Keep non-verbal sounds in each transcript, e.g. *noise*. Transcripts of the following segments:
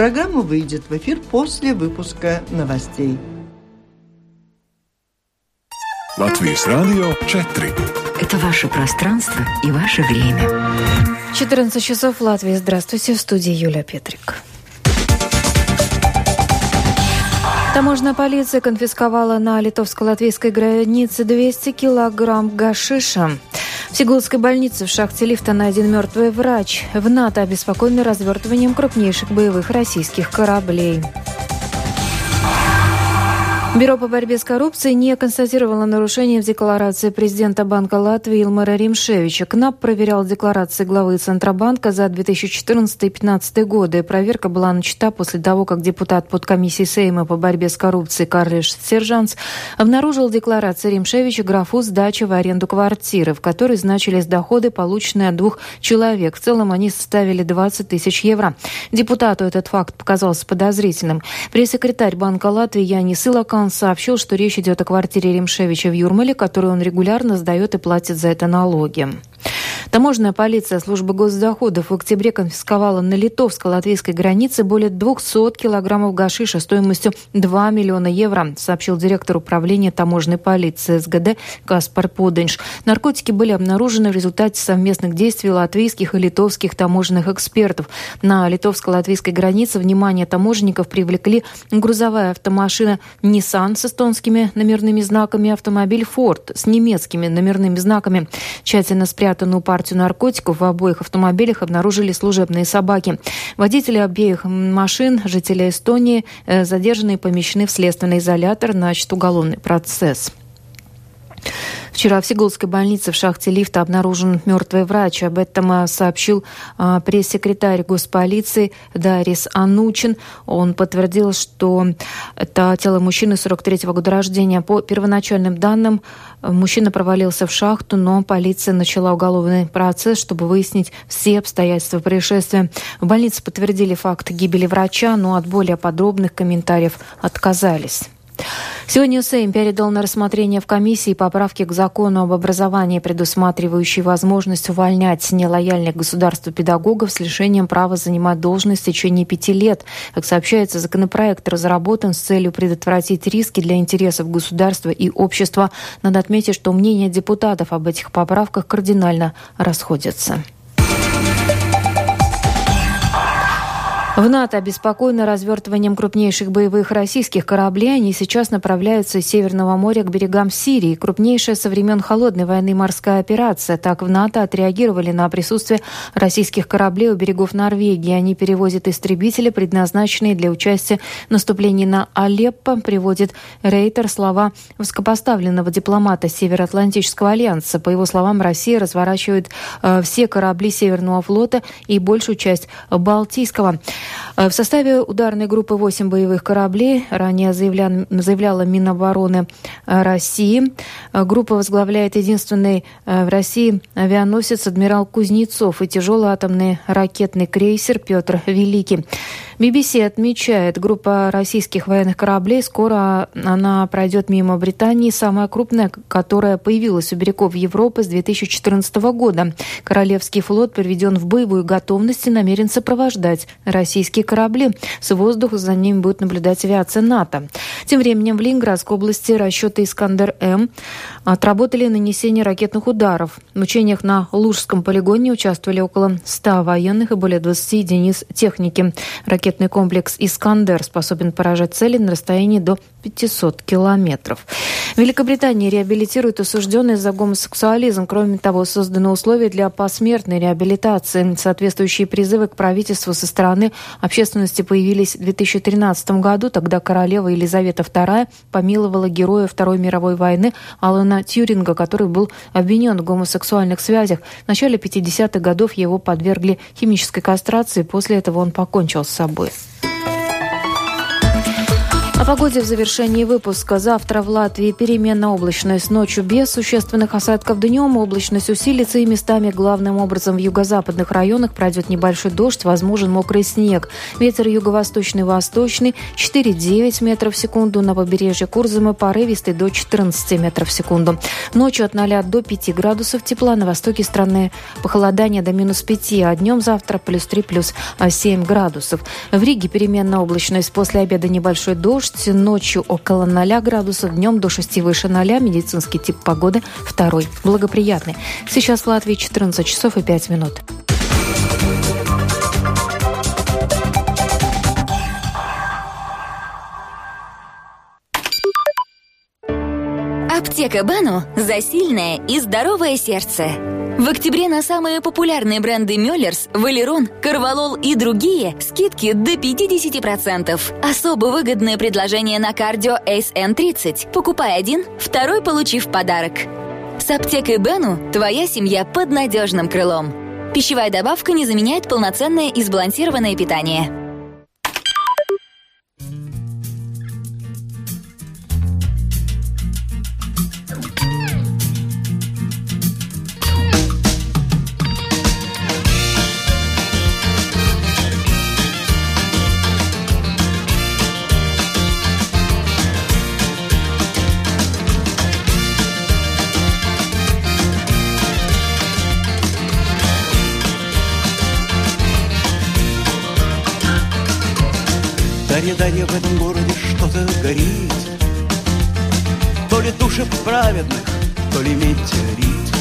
Программа выйдет в эфир после выпуска новостей. Латвийс радио 4. Это ваше пространство и ваше время. 14 часов в Латвии. Здравствуйте, в студии Юлия Петрик. Таможенная полиция конфисковала на литовско-латвийской границе 200 килограмм гашиша. В Сигулской больнице в шахте лифта найден мертвый врач. В НАТО обеспокоены развертыванием крупнейших боевых российских кораблей. Бюро по борьбе с коррупцией не констатировало нарушения в декларации президента Банка Латвии Илмара Римшевича. КНАП проверял декларации главы Центробанка за 2014-2015 годы. Проверка была начата после того, как депутат подкомиссии Сейма по борьбе с коррупцией Карлиш Сержанс обнаружил в декларации Римшевича графу сдачи в аренду квартиры, в которой значились доходы, полученные от двух человек. В целом они составили 20 тысяч евро. Депутату этот факт показался подозрительным. Пресс-секретарь Банка Латвии Янис Илакан он сообщил, что речь идет о квартире Римшевича в Юрмале, которую он регулярно сдает и платит за это налоги. Таможенная полиция службы госдоходов в октябре конфисковала на литовско-латвийской границе более 200 килограммов гашиша стоимостью 2 миллиона евро, сообщил директор управления таможенной полиции СГД Каспар Поденш. Наркотики были обнаружены в результате совместных действий латвийских и литовских таможенных экспертов. На литовско-латвийской границе внимание таможенников привлекли грузовая автомашина Nissan с эстонскими номерными знаками, автомобиль Ford с немецкими номерными знаками. Тщательно спрятанную партию наркотиков в обоих автомобилях обнаружили служебные собаки. Водители обеих машин, жители Эстонии, э, задержанные помещены в следственный изолятор, начат уголовный процесс. Вчера в Сигулской больнице в шахте лифта обнаружен мертвый врач. Об этом э, сообщил а, пресс-секретарь госполиции Дарис Анучин. Он подтвердил, что это тело мужчины 43-го года рождения. По первоначальным данным, мужчина провалился в шахту, но полиция начала уголовный процесс, чтобы выяснить все обстоятельства происшествия. В больнице подтвердили факт гибели врача, но от более подробных комментариев отказались. Сегодня Сейм передал на рассмотрение в комиссии поправки к закону об образовании, предусматривающие возможность увольнять нелояльных государству педагогов с лишением права занимать должность в течение пяти лет. Как сообщается, законопроект разработан с целью предотвратить риски для интересов государства и общества. Надо отметить, что мнения депутатов об этих поправках кардинально расходятся. В НАТО обеспокоены развертыванием крупнейших боевых российских кораблей. Они сейчас направляются из Северного моря к берегам Сирии. Крупнейшая со времен Холодной войны морская операция. Так в НАТО отреагировали на присутствие российских кораблей у берегов Норвегии. Они перевозят истребители, предназначенные для участия в наступлении на Алеппо, приводит Рейтер слова высокопоставленного дипломата Североатлантического альянса. По его словам, Россия разворачивает э, все корабли Северного флота и большую часть Балтийского. Э, в составе ударной группы 8 боевых кораблей, ранее заявля... заявляла Минобороны э, России. Э, группа возглавляет единственный в России авианосец адмирал Кузнецов и тяжелый атомный ракетный крейсер Петр Великий. BBC отмечает, группа российских военных кораблей скоро она пройдет мимо Британии, самая крупная, которая появилась у берегов Европы с 2014 года. Королевский флот приведен в боевую готовность и намерен сопровождать российские корабли. С воздуха за ними будет наблюдать авиация НАТО. Тем временем в Ленинградской области расчеты «Искандер-М» отработали нанесение ракетных ударов. В учениях на Лужском полигоне участвовали около 100 военных и более 20 единиц техники. Ракетный комплекс «Искандер» способен поражать цели на расстоянии до 500 километров. Великобритания реабилитирует осужденных за гомосексуализм. Кроме того, созданы условия для посмертной реабилитации. Соответствующие призывы к правительству со стороны общественности появились в 2013 году. Тогда королева Елизавета II помиловала героя Второй мировой войны Алана Тьюринга, который был обвинен в гомосексуальных связях. В начале 50-х годов его подвергли химической кастрации. После этого он покончил с собой. О погоде в завершении выпуска. Завтра в Латвии переменно облачность, ночью без существенных осадков днем. Облачность усилится и местами, главным образом в юго-западных районах, пройдет небольшой дождь, возможен мокрый снег. Ветер юго-восточный, восточный 4-9 метров в секунду. На побережье Курзамы порывистый до 14 метров в секунду. Ночью от 0 до 5 градусов тепла. На востоке страны похолодание до минус 5, а днем завтра плюс 3, плюс 7 градусов. В Риге переменная облачность. После обеда небольшой дождь дождь, ночью около 0 градусов, днем до 6 выше 0, медицинский тип погоды второй, благоприятный. Сейчас в Латвии 14 часов и 5 минут. Аптека Бану за сильное и здоровое сердце. В октябре на самые популярные бренды Мюллерс, Валерон, Карвалол и другие скидки до 50%. Особо выгодное предложение на кардио SN30. Покупай один, второй получив подарок. С аптекой Бену твоя семья под надежным крылом. Пищевая добавка не заменяет полноценное и сбалансированное питание. Дарья, в этом городе что-то горит. То ли души праведных, то ли метеорит.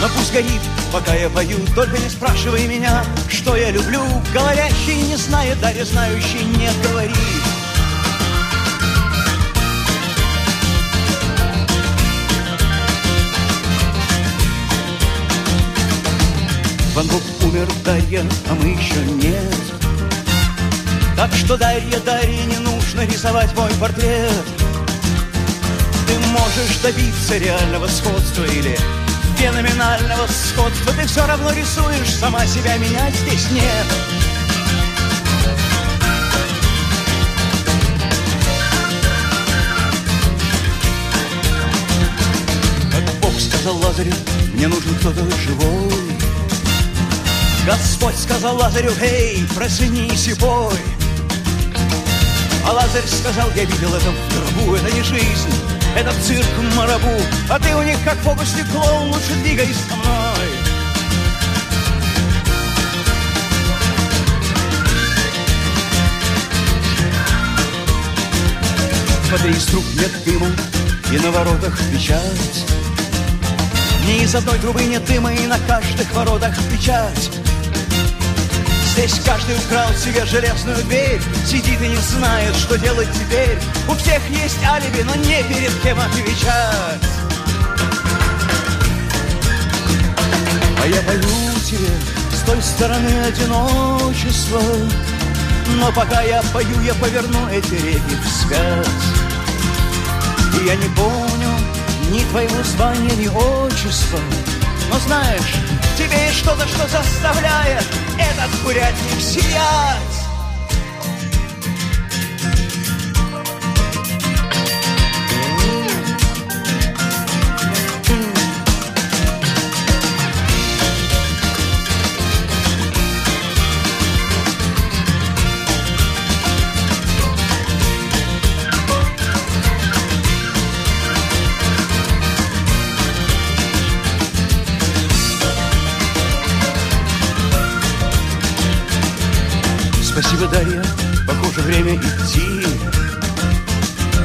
Но пусть горит, пока я пою Только не спрашивай меня, что я люблю. Говорящий не знает, Дарья знающий не говорит. Ван Гог умер, Дарья, а мы еще нет так что, Дарья, Дарья, не нужно рисовать мой портрет. Ты можешь добиться реального сходства или феноменального сходства. Ты все равно рисуешь, сама себя менять здесь нет. Бог сказал Лазарю, мне нужен кто-то живой Господь сказал Лазарю, эй, проснись и пой а Лазарь сказал, я видел это в гробу, это не жизнь, это цирк марабу, а ты у них как фокусник клоун, лучше двигайся со мной. Смотри, из труб нет дыма, и на воротах печать. Ни из одной трубы нет дыма, и на каждых воротах печать. Здесь каждый украл себе железную дверь Сидит и не знает, что делать теперь. У всех есть алиби, но не перед кем отвечать. А я пою тебе с той стороны одиночества Но пока я пою, я поверну эти реки вспять И я не помню ни твоего звания, ни отчества Но знаешь, тебе есть что-то, что заставляет этот курятник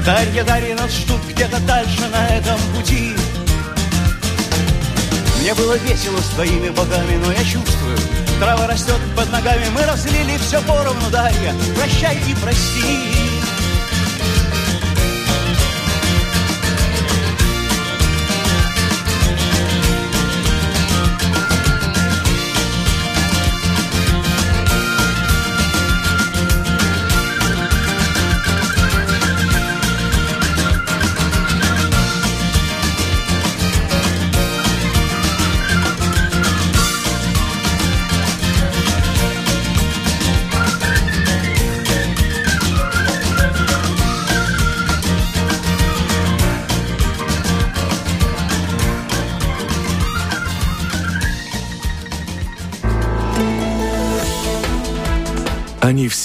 Дарья, Дарья, нас ждут где-то дальше на этом пути. Мне было весело с твоими богами, но я чувствую, трава растет под ногами. Мы разлили все поровну, Дарья, прощай и прости.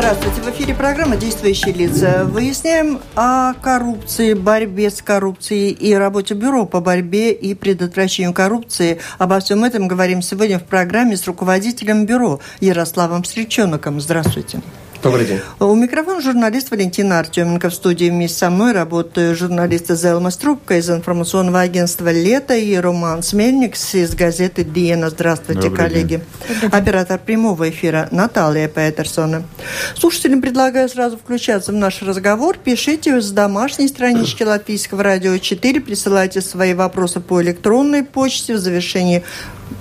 Здравствуйте. В эфире программа «Действующие лица». Выясняем о коррупции, борьбе с коррупцией и работе Бюро по борьбе и предотвращению коррупции. Обо всем этом говорим сегодня в программе с руководителем Бюро Ярославом Стрельчоноком. Здравствуйте. Добрый день. У микрофона журналист Валентина Артеменко. В студии вместе со мной работают журналисты Зелма Струбка из информационного агентства «Лето» и Роман Смельникс из газеты «Диена». Здравствуйте, Добрый коллеги. День. Оператор прямого эфира Наталья Петерсона. Слушателям предлагаю сразу включаться в наш разговор. Пишите с домашней странички Латвийского радио 4, присылайте свои вопросы по электронной почте в завершении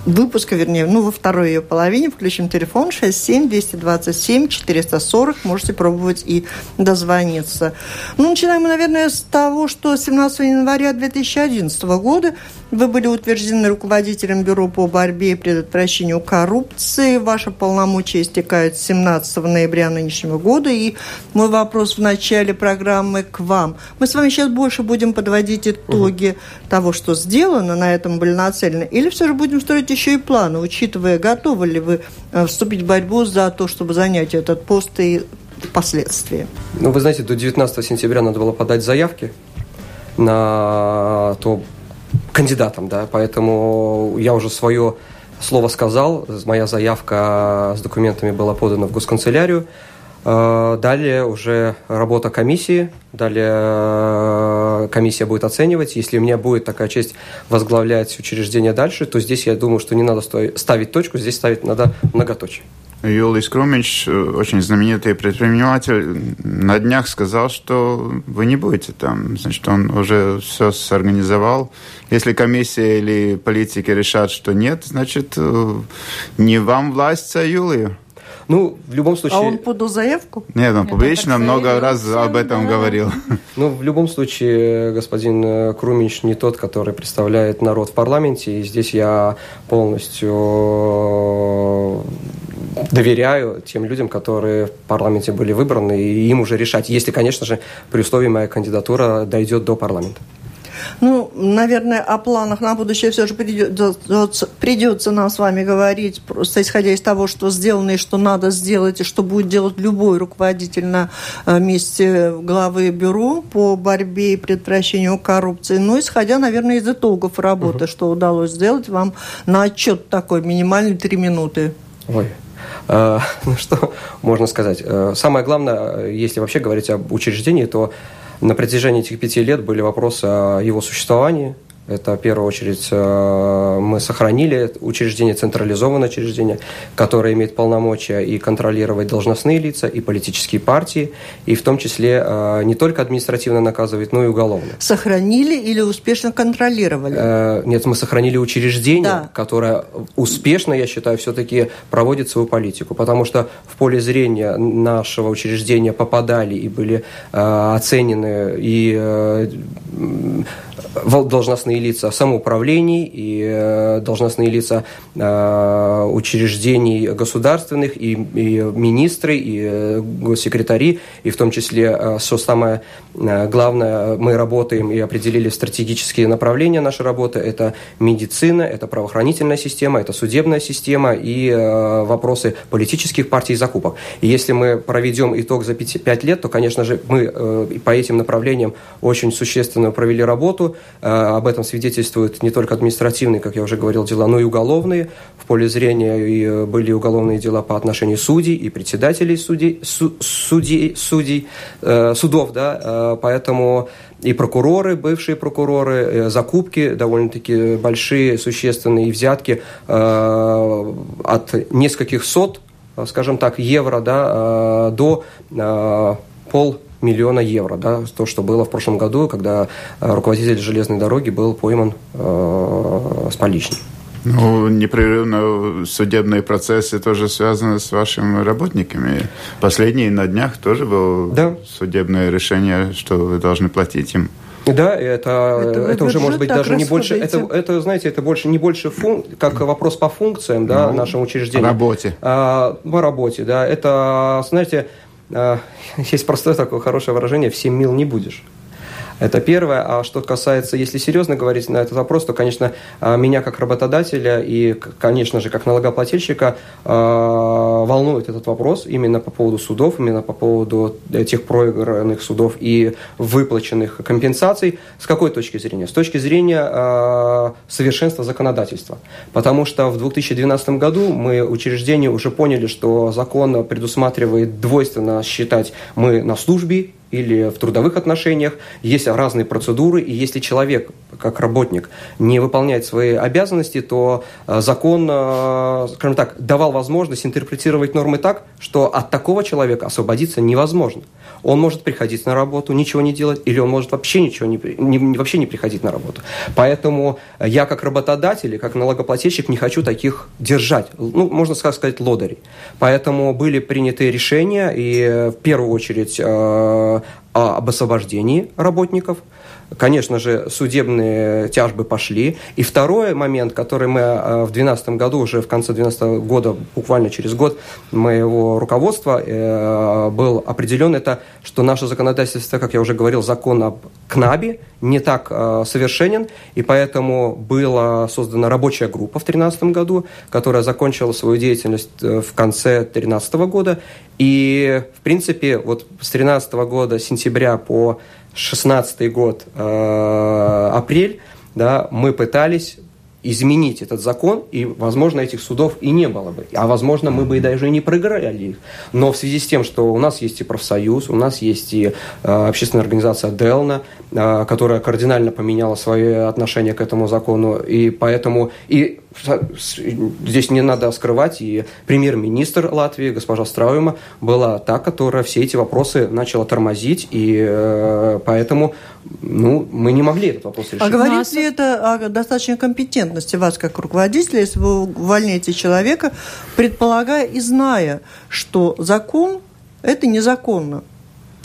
выпуска, вернее, ну, во второй ее половине включим телефон 67-227-440. Можете пробовать и дозвониться. Ну, начинаем мы, наверное, с того, что 17 января 2011 года вы были утверждены руководителем Бюро по борьбе и предотвращению коррупции. Ваши полномочия истекают 17 ноября нынешнего года. И мой вопрос в начале программы к вам. Мы с вами сейчас больше будем подводить итоги угу. того, что сделано, на этом были нацелены, или все же будем строить еще и планы, учитывая, готовы ли вы э, вступить в борьбу за то, чтобы занять этот пост и впоследствии? Ну, вы знаете, до 19 сентября надо было подать заявки на то, кандидатом, да, поэтому я уже свое слово сказал, моя заявка с документами была подана в госканцелярию, Далее уже работа комиссии, далее э, комиссия будет оценивать. Если у меня будет такая честь возглавлять учреждение дальше, то здесь я думаю, что не надо ставить точку, здесь ставить надо многоточие. Юлий Скрумич, э, очень знаменитый предприниматель, на днях сказал, что вы не будете там. Значит, он уже все сорганизовал. Если комиссия или политики решат, что нет, значит, э, не вам власть, а Юлию. Ну, в любом случае... А он подал заявку? Нет, он публично много раз об этом да. говорил. *laughs* Ну, в любом случае, господин э, Крумич не тот, который представляет народ в парламенте, и здесь я полностью доверяю тем людям, которые в парламенте были выбраны, и им уже решать, если, конечно же, при условии моя кандидатура дойдет до парламента. Ну, наверное, о планах на будущее все же придется, придется нам с вами говорить, просто исходя из того, что сделано и что надо сделать, и что будет делать любой руководитель на э, месте главы бюро по борьбе и предотвращению коррупции. Ну, исходя, наверное, из итогов работы, угу. что удалось сделать вам на отчет такой, минимальный три минуты. Ой, Э, *laughs* ну что можно сказать? Э, самое главное, если вообще говорить об учреждении, то на протяжении этих пяти лет были вопросы о его существовании, это, в первую очередь, э, мы сохранили учреждение, централизованное учреждение, которое имеет полномочия и контролировать должностные лица, и политические партии, и в том числе э, не только административно наказывать, но и уголовно. Сохранили или успешно контролировали? Э, нет, мы сохранили учреждение, да. которое успешно, я считаю, все-таки проводит свою политику, потому что в поле зрения нашего учреждения попадали и были оценены и должностные лица самоуправлений и э, должностные лица э, учреждений государственных, и, и министры, и э, госсекретари, и в том числе, что самое главное, мы работаем и определили стратегические направления нашей работы. Это медицина, это правоохранительная система, это судебная система и вопросы политических партий и закупок. И если мы проведем итог за 5 лет, то, конечно же, мы по этим направлениям очень существенно провели работу. Об этом свидетельствуют не только административные, как я уже говорил, дела, но и уголовные. В поле зрения э, были уголовные дела по отношению судей и председателей судей, су, судей, судей э, судов, да, э, поэтому и прокуроры, бывшие прокуроры, э, закупки довольно-таки большие, существенные, взятки э, от нескольких сот, скажем так, евро да, э, до э, пол миллиона евро, да, то, что было в прошлом году, когда э, руководитель железной дороги был пойман э, с поличным. Ну, непрерывно судебные процессы тоже связаны с вашими работниками. Последний на днях тоже было да. судебное решение, что вы должны платить им. Да, это, это, это уже может быть даже не больше, это, это, знаете, это больше не больше фун, как вопрос по функциям, да, ну, нашему учреждению. По работе. А, по работе, да. Это, знаете, *laughs* есть простое такое хорошее выражение «всем мил не будешь». Это первое. А что касается, если серьезно говорить на этот вопрос, то, конечно, а, меня как работодателя и, конечно же, как налогоплательщика а, волнует этот вопрос именно по поводу судов, именно по поводу тех проигранных судов и выплаченных компенсаций. С какой точки зрения? С точки зрения а, совершенства законодательства. Потому что в 2012 году мы, учреждения, уже поняли, что закон предусматривает двойственно считать мы на службе или в трудовых отношениях, есть разные процедуры, и если человек, как работник, не выполняет свои обязанности, то э, закон, э, скажем так, давал возможность интерпретировать нормы так, что от такого человека освободиться невозможно. Он может приходить на работу, ничего не делать, или он может вообще ничего не, не, вообще не приходить на работу. Поэтому я как работодатель, как налогоплательщик не хочу таких держать, ну, можно сказать, лодырей. Поэтому были приняты решения, и в первую очередь э, об освобождении работников. Конечно же, судебные тяжбы пошли. И второй момент, который мы э, в 2012 году, уже в конце 2012 года, буквально через год моего руководства, э, был определен, это, что наше законодательство, как я уже говорил, закон об КНАБе не так э, совершенен, и поэтому была создана рабочая группа в 2013 году, которая закончила свою деятельность в конце 2013 года, и, в принципе, вот с 2013 года, сентября по 2016 год, э, апрель, да, мы пытались изменить этот закон, и, возможно, этих судов и не было бы. А, возможно, мы бы и даже и не проиграли их. Но в связи с тем, что у нас есть и профсоюз, у нас есть и э, общественная организация Делна, э, которая кардинально поменяла свое отношение к этому закону, и поэтому и здесь не надо скрывать, и премьер-министр Латвии, госпожа Страуема, была та, которая все эти вопросы начала тормозить, и э, поэтому ну, мы не могли этот вопрос решить. А говорит ли это о достаточной компетентности вас как руководителя, если вы увольняете человека, предполагая и зная, что закон – это незаконно?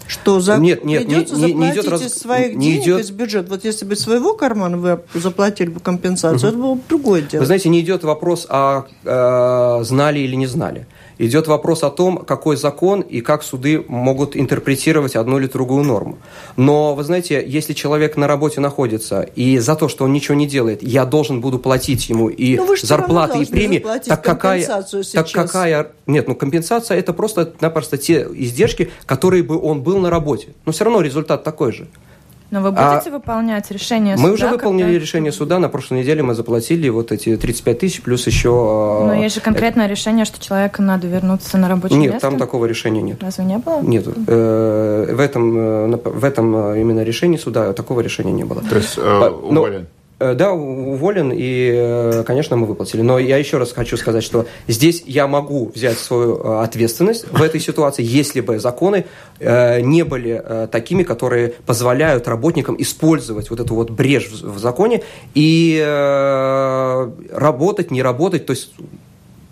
Что за... нет, нет, придется не, не, идет раз... из своих не денег идет... из бюджета. Вот если бы своего кармана вы заплатили бы компенсацию, угу. это было бы другое дело. Вы знаете, не идет вопрос о э, знали или не знали. Идет вопрос о том, какой закон и как суды могут интерпретировать одну или другую норму. Но, вы знаете, если человек на работе находится, и за то, что он ничего не делает, я должен буду платить ему и ну, зарплаты, и премии, так какая, так какая... Нет, ну компенсация – это просто-напросто те издержки, которые бы он был на работе. Но все равно результат такой же. Но вы будете а выполнять решение суда? Мы уже выполнили когда... решение суда. На прошлой неделе мы заплатили вот эти 35 тысяч, плюс еще... Но есть же конкретное решение, что человеку надо вернуться на рабочее нет, место? Нет, там такого решения нет. Разве не было? Нет. Э, в этом, э, в этом именно решении суда такого решения не было. То есть э, уволен? Э, да, уволен, и, э, конечно, мы выплатили. Но я еще раз хочу сказать, что здесь я могу взять свою э, ответственность в этой ситуации, если бы законы не были такими, которые позволяют работникам использовать вот эту вот брешь в законе и работать, не работать, то есть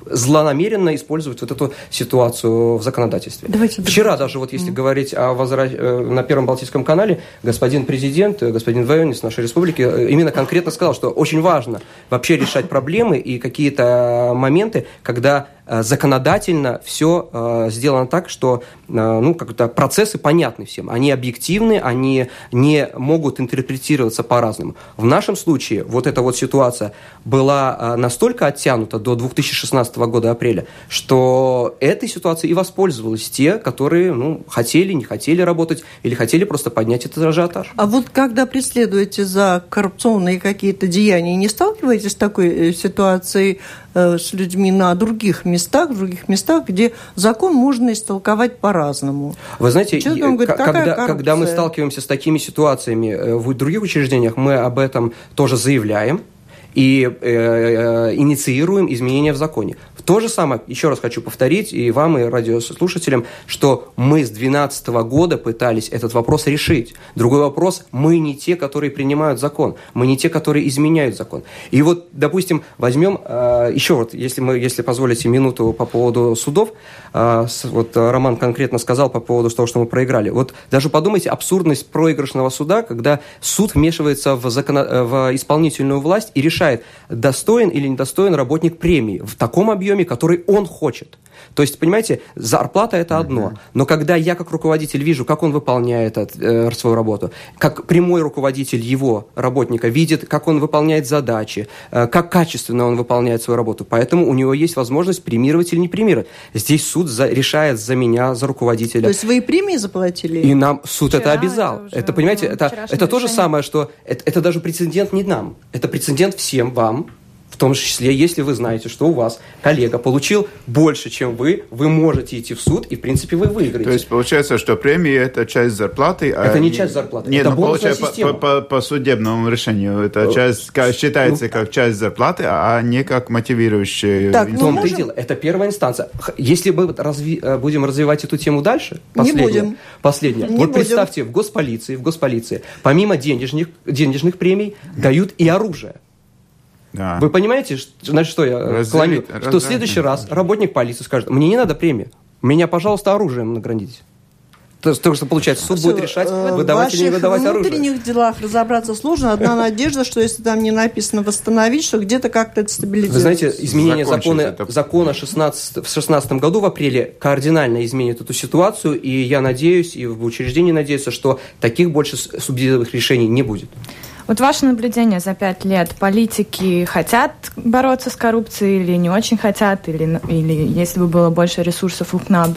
злонамеренно использовать вот эту ситуацию в законодательстве. Давайте Вчера даже, вот если mm. говорить о возра... Э, на Первом Балтийском канале, господин президент, э, господин Вайонис нашей республики э, именно конкретно сказал, что очень важно вообще решать проблемы и какие-то моменты, когда законодательно все э, сделано так, что э, ну, как-то процессы понятны всем. Они объективны, они не могут интерпретироваться по-разному. В нашем случае вот эта вот ситуация была настолько оттянута до 2016 года апреля, что этой ситуацией и воспользовались те, которые ну, хотели, не хотели работать или хотели просто поднять этот ажиотаж. А вот когда преследуете за коррупционные какие-то деяния, не сталкиваетесь с такой ситуацией с людьми на других местах? Местах, в других местах, где закон можно истолковать по-разному. Вы знаете, говорит, когда, когда мы сталкиваемся с такими ситуациями э, в других учреждениях, мы об этом тоже заявляем, и э, э, инициируем изменения в законе. То же самое, еще раз хочу повторить, и вам, и радиослушателям, что мы с 2012 года пытались этот вопрос решить. Другой вопрос, мы не те, которые принимают закон, мы не те, которые изменяют закон. И вот, допустим, возьмем э, еще вот, если, мы, если позволите минуту по поводу судов, вот Роман конкретно сказал по поводу того, что мы проиграли. Вот даже подумайте, абсурдность проигрышного суда, когда суд вмешивается в, закон... в исполнительную власть и решает, достоин или недостоин работник премии в таком объеме, который он хочет. То есть, понимаете, зарплата это одно, но когда я как руководитель вижу, как он выполняет э, свою работу, как прямой руководитель его работника видит, как он выполняет задачи, э, как качественно он выполняет свою работу, поэтому у него есть возможность премировать или не премировать. Здесь суд за, решает за меня, за руководителя. То есть вы и премии заплатили? И нам суд Вчера это обязал. Это, это понимаете, это, это то же самое, что это, это даже прецедент не нам, это прецедент всем вам, в том числе, если вы знаете, что у вас коллега получил больше, чем вы, вы можете идти в суд, и, в принципе, вы выиграете. То есть, получается, что премия – это часть зарплаты? А это не часть зарплаты, Нет, это ну, получается, по, по, по судебному решению это э, часть, считается ну, как часть зарплаты, а не как мотивирующая Так, в том-то можем... и дело. Это первая инстанция. Если мы разви... Э, будем развивать эту тему дальше, не будем. Последняя. Не вот будем. представьте, в госполиции, в госполиции, помимо денежных, денежных премий, дают и оружие. Да. Вы понимаете, на что я Разделить, клоню? Что в следующий раз работник полиции скажет, мне не надо премии, меня, пожалуйста, оружием наградите. То, то, что получается, суд Все, будет решать, э, выдавать или не выдавать оружие. В внутренних делах разобраться сложно. Одна *laughs* надежда, что если там не написано восстановить, что где-то как-то это стабилизируется. Вы знаете, изменение закона, это... закона 16, в 2016 году в апреле кардинально изменит эту ситуацию, и я надеюсь, и в учреждении надеются, что таких больше субсидиевых решений не будет. Вот ваше наблюдение за пять лет. Политики хотят бороться с коррупцией или не очень хотят? Или, или если бы было больше ресурсов у КНАБ,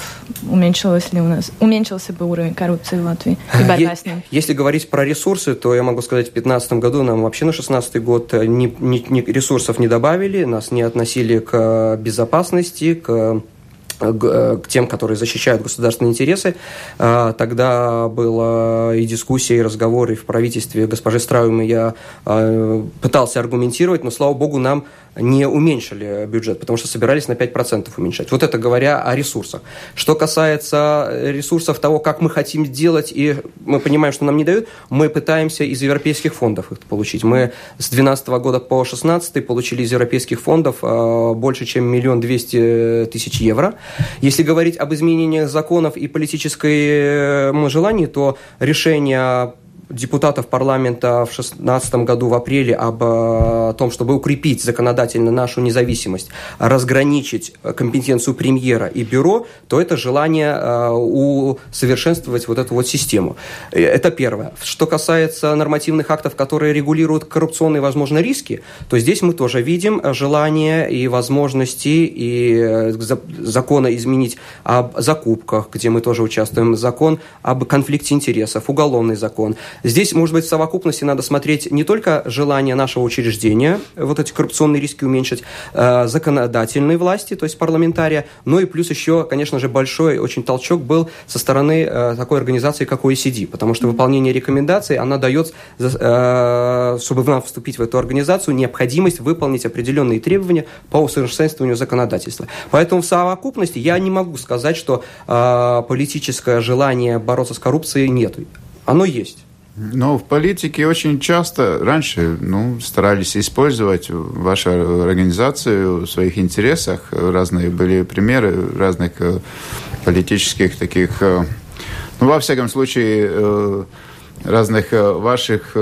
уменьшилось ли у нас, уменьшился бы уровень коррупции в Латвии и борьба с ним? Если говорить про ресурсы, то я могу сказать, в 2015 году нам вообще на 2016 год ни, ни, ни ресурсов не добавили, нас не относили к безопасности, к Э, э, к тем, которые защищают государственные интересы. А, тогда была и дискуссия, и разговор, и в правительстве госпожи Страумы я а, пытался аргументировать, но, слава богу, нам не уменьшили бюджет, потому что собирались на 5% уменьшать. Вот это говоря о ресурсах. Что касается ресурсов того, как мы хотим сделать, и мы понимаем, что нам не дают, мы пытаемся из европейских фондов их получить. Мы с 2012 года по 2016 получили из европейских фондов а, больше, чем миллион двести тысяч евро. Если говорить об изменениях законов и политической желании, то решение депутатов парламента в 2016 году в апреле об э, том, чтобы укрепить законодательно нашу независимость, разграничить компетенцию премьера и бюро, то это желание э, усовершенствовать вот эту вот систему. Э, это первое. Что касается нормативных актов, которые регулируют коррупционные, возможно, риски, то здесь мы тоже видим желание и возможности и закона изменить об закупках, где мы тоже участвуем, закон об конфликте интересов, уголовный закон. Здесь, может быть, в совокупности надо смотреть не только желание нашего учреждения, вот эти коррупционные риски уменьшить, э, законодательной власти, то есть парламентария, но и плюс еще, конечно же, большой очень толчок был со стороны э, такой организации, как OECD, потому что выполнение рекомендаций, она дает, э, чтобы нам вступить в эту организацию, необходимость выполнить определенные требования по усовершенствованию законодательства. Поэтому в совокупности я не могу сказать, что политическое желание бороться с коррупцией нет. Оно есть. Но в политике очень часто раньше ну, старались использовать вашу организацию в своих интересах. Разные были примеры разных э, политических таких, э, ну, во всяком случае, э, разных ваших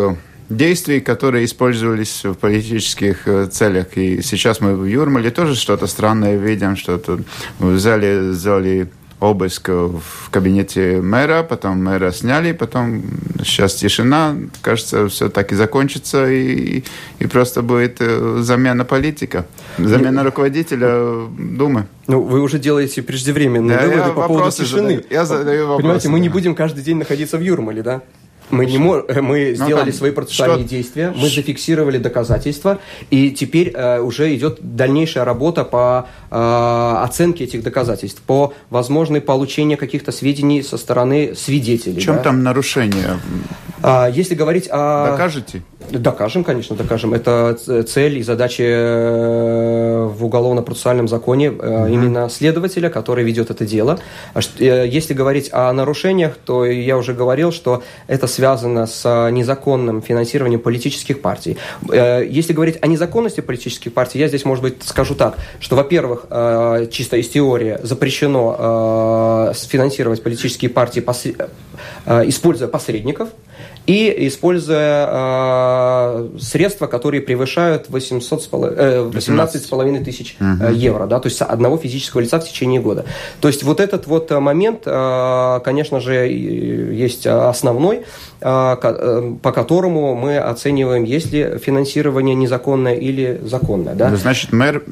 действий, которые использовались в политических целях. И сейчас мы в Юрмале тоже что-то странное видим, что-то взяли, взяли обыск в кабинете мэра, потом мэра сняли, потом сейчас тишина. Кажется, все так и закончится, и, и просто будет э, замена политика, замена руководителя Думы. Ну, вы уже делаете преждевременные да, выводы по поводу тишины. Задаю, я задаю вопросы. Понимаете, мы не будем каждый день находиться в Юрмале, да? Мы, не мо... Э, мы ну, сделали там, свои процессуальные что... действия, мы зафиксировали доказательства, и теперь э, уже идет дальнейшая работа по э, оценке этих доказательств, по возможной получению каких-то сведений со стороны свидетелей. В чем да? там нарушение? А, если говорить о... Докажете? Докажем, конечно, докажем. Это цель и задача э, в уголовно-процессуальном законе mm-hmm. именно следователя, который ведет это дело. А если говорить о нарушениях, то я уже говорил, что это связано с незаконным финансированием политических партий. Если говорить о незаконности политических партий, я здесь, может быть, скажу так, что, во-первых, чисто из теории запрещено финансировать политические партии, используя посредников – и используя э, средства, которые превышают 800, э, 18,5 тысяч евро, да, то есть одного физического лица в течение года. То есть вот этот вот момент, э, конечно же, есть основной, э, э, по которому мы оцениваем, есть ли финансирование незаконное или законное. Да? Значит, мэр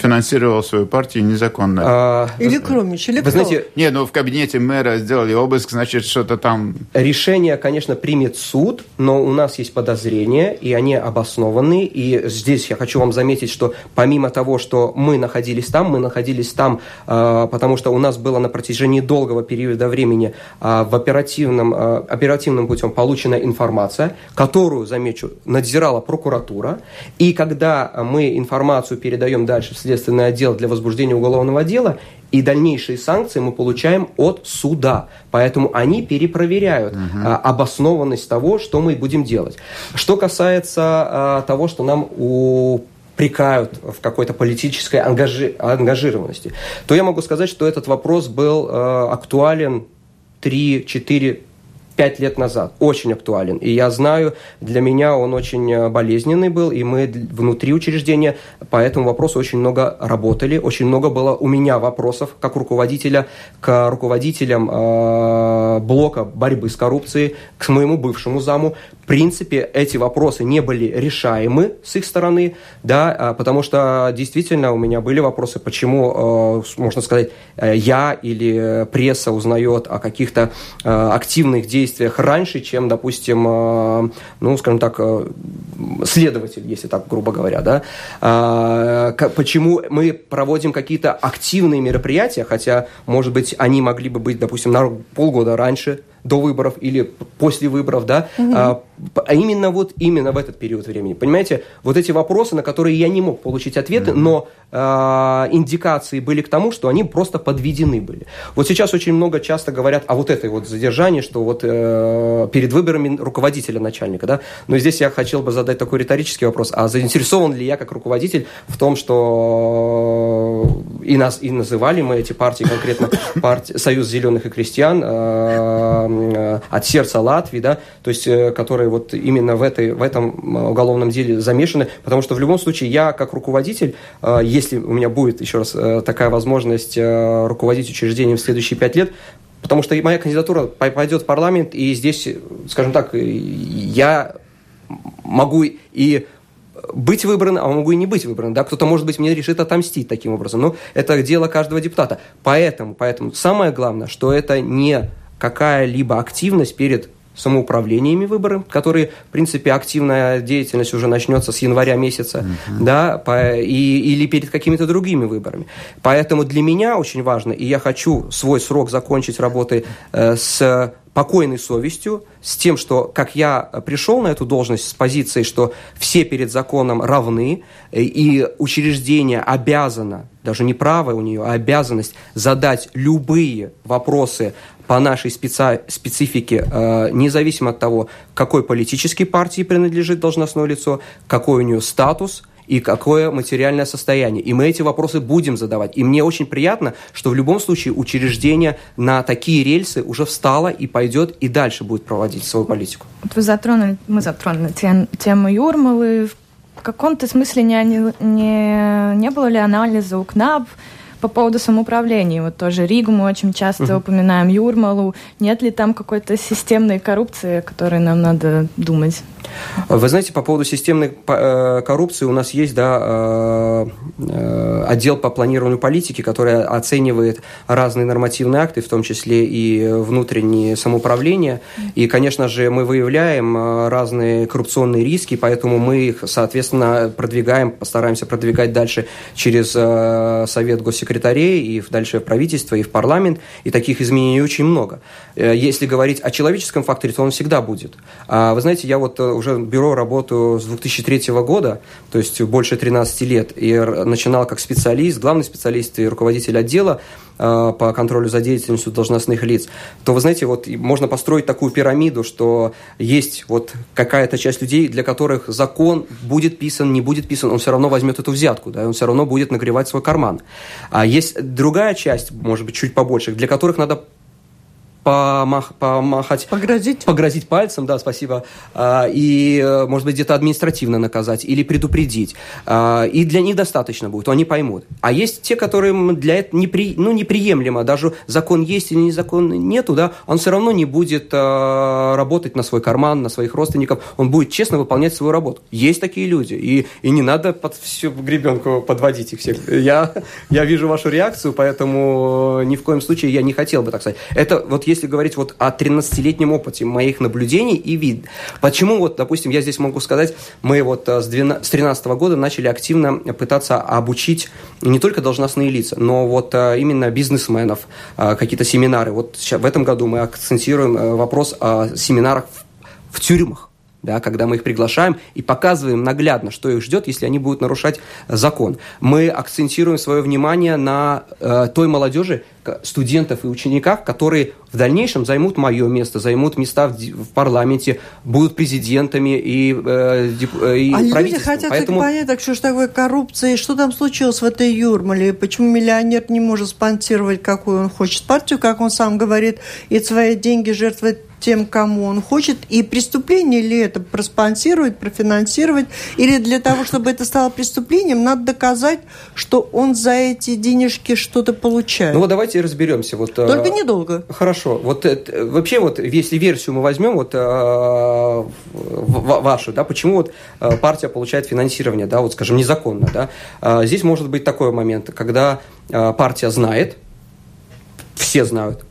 финансировал свою партию незаконно. А, или Кромич, или Вы знаете, не, ну в кабинете мэра сделали обыск, значит, что-то там... Решение, конечно, примет суд, но у нас есть подозрения, и они обоснованы. И здесь я хочу вам заметить, что помимо того, что мы находились там, мы находились там, э, потому что у нас было на протяжении долгого периода времени э, в оперативном, э, оперативным путем получена информация, которую, замечу, надзирала прокуратура. И когда мы информацию передаем дальше в следственный отдел для возбуждения уголовного дела, и дальнейшие санкции мы получаем от суда. Поэтому они перепроверяют угу. а, обоснованность того, что мы будем делать. Что касается а, того, что нам упрекают в какой-то политической ангажи ангажированности, то я могу сказать, что этот вопрос был э, актуален 3-4 пять лет назад. Очень актуален. И я знаю, для меня он очень э, болезненный был, и мы внутри учреждения по этому вопросу очень много работали, очень много было у меня вопросов как руководителя к руководителям э, блока борьбы с коррупцией, к моему бывшему заму. В принципе, эти вопросы не были решаемы с их стороны, да, а, потому что действительно у меня были вопросы, почему, э, можно сказать, э, я или пресса узнает о каких-то э, активных действиях раньше, чем, допустим, ну, скажем так, следователь, если так грубо говоря, да. А, почему мы проводим какие-то активные мероприятия, хотя, может быть, они могли бы быть, допустим, на полгода раньше, до выборов или после выборов, да, угу. А, именно вот именно в этот период времени. Понимаете, вот эти вопросы, на которые я не мог получить ответы, угу. но а, индикации были к тому, что они просто подведены были. Вот сейчас очень много часто говорят о вот этой вот задержании, что вот э, перед выборами руководителя начальника, да, но здесь я хотел бы задать такой риторический вопрос, а заинтересован ли я как руководитель в том, что и нас и называли мы эти партии конкретно *coughs* партия Союз зеленых и крестьян э, Э, от сердца Латвии, да, то есть, э, которые вот именно в, этой, в этом э, уголовном деле замешаны, потому что в любом случае я как руководитель, если у меня будет еще раз такая возможность руководить учреждением в следующие пять лет, потому что моя кандидатура пойдет в парламент, и здесь, скажем так, я могу и быть выбран, а могу и не быть выбран. Да? Кто-то, может быть, мне решит отомстить таким образом. Но это дело каждого депутата. Поэтому, поэтому самое главное, что это не какая-либо активность перед самоуправлениями выборы, которые, в принципе, активная деятельность уже начнется с января месяца, uh-huh. да, по, и, или перед какими-то другими выборами. Поэтому для меня очень важно, и я хочу свой срок закончить работы э, с покойной совестью, с тем, что как я пришел на эту должность с позицией, что все перед законом равны, э, и учреждение обязано, даже не право у нее, а обязанность задать любые вопросы по нашей специ... специфике, э, независимо от того, какой политической партии принадлежит должностное лицо, какой у нее статус – и какое материальное состояние. И мы эти вопросы будем задавать. И мне очень приятно, что в любом случае учреждение на такие рельсы уже встало и пойдет и дальше будет проводить свою политику. Вот вы затронули, мы затронули тем, тему Юрмалы. В каком-то смысле не, не, не было ли анализа у КНАБ по поводу самоуправления, вот тоже Ригу мы очень часто uh-huh. упоминаем, Юрмалу. Нет ли там какой-то системной коррупции, о которой нам надо думать? Вы знаете, по поводу системной э, коррупции у нас есть да, э, э, отдел по планированию политики, который оценивает разные нормативные акты, в том числе и внутреннее самоуправление. И, конечно же, мы выявляем разные коррупционные риски, поэтому мы их, соответственно, продвигаем, постараемся продвигать дальше через Совет госсекретарей и дальше в правительство и в парламент. И таких изменений очень много. Если говорить о человеческом факторе, то он всегда будет. А вы знаете, я вот уже в бюро работаю с 2003 года, то есть больше 13 лет, и начинал как специалист, главный специалист и руководитель отдела э, по контролю за деятельностью должностных лиц, то, вы знаете, вот можно построить такую пирамиду, что есть вот какая-то часть людей, для которых закон будет писан, не будет писан, он все равно возьмет эту взятку, да, он все равно будет нагревать свой карман. А есть другая часть, может быть, чуть побольше, для которых надо помах, помахать... Погрозить? Погрозить пальцем, да, спасибо. А, и, э, может быть, где-то административно наказать или предупредить. А, и для них достаточно будет, они поймут. А есть те, которым для этого непри, ну, неприемлемо, даже закон есть или закон нету, да, он все равно не будет а, работать на свой карман, на своих родственников, он будет честно выполнять свою работу. Есть такие люди, и, и не надо под всю гребенку подводить их всех. Я, я вижу вашу реакцию, поэтому ни в коем случае я не хотел бы так сказать. Это вот есть если говорить вот о 13-летнем опыте моих наблюдений и вид. Почему вот, допустим, я здесь могу сказать, мы вот э, с 2013 года начали активно пытаться обучить не только должностные лица, но вот э, именно бизнесменов, э, какие-то семинары. Вот в этом году мы акцентируем вопрос о семинарах в тюрьмах да, когда мы их приглашаем и показываем наглядно, что их ждет, если они будут нарушать закон. Мы акцентируем свое внимание на э, той молодежи, студентов и учениках, которые в дальнейшем займут мое место, займут места в, в парламенте, будут президентами и, э, дип, э, и а люди хотят Поэтому... понять, так что же такое коррупция, что там случилось в этой Юрмале, почему миллионер не может спонсировать, какую он хочет партию, как он сам говорит, и свои деньги жертвовать тем, кому он хочет, и преступление ли это проспонсировать, профинансировать, или для того, чтобы это стало преступлением, надо доказать, что он за эти денежки что-то получает. Ну вот давайте разберемся. Вот, э, Только недолго. Хорошо. Вот э, вообще вот, если версию мы возьмем, вот э, вашу, да, почему вот партия получает финансирование, да, вот скажем, незаконно, да, здесь может быть такой момент, когда партия знает, все знают,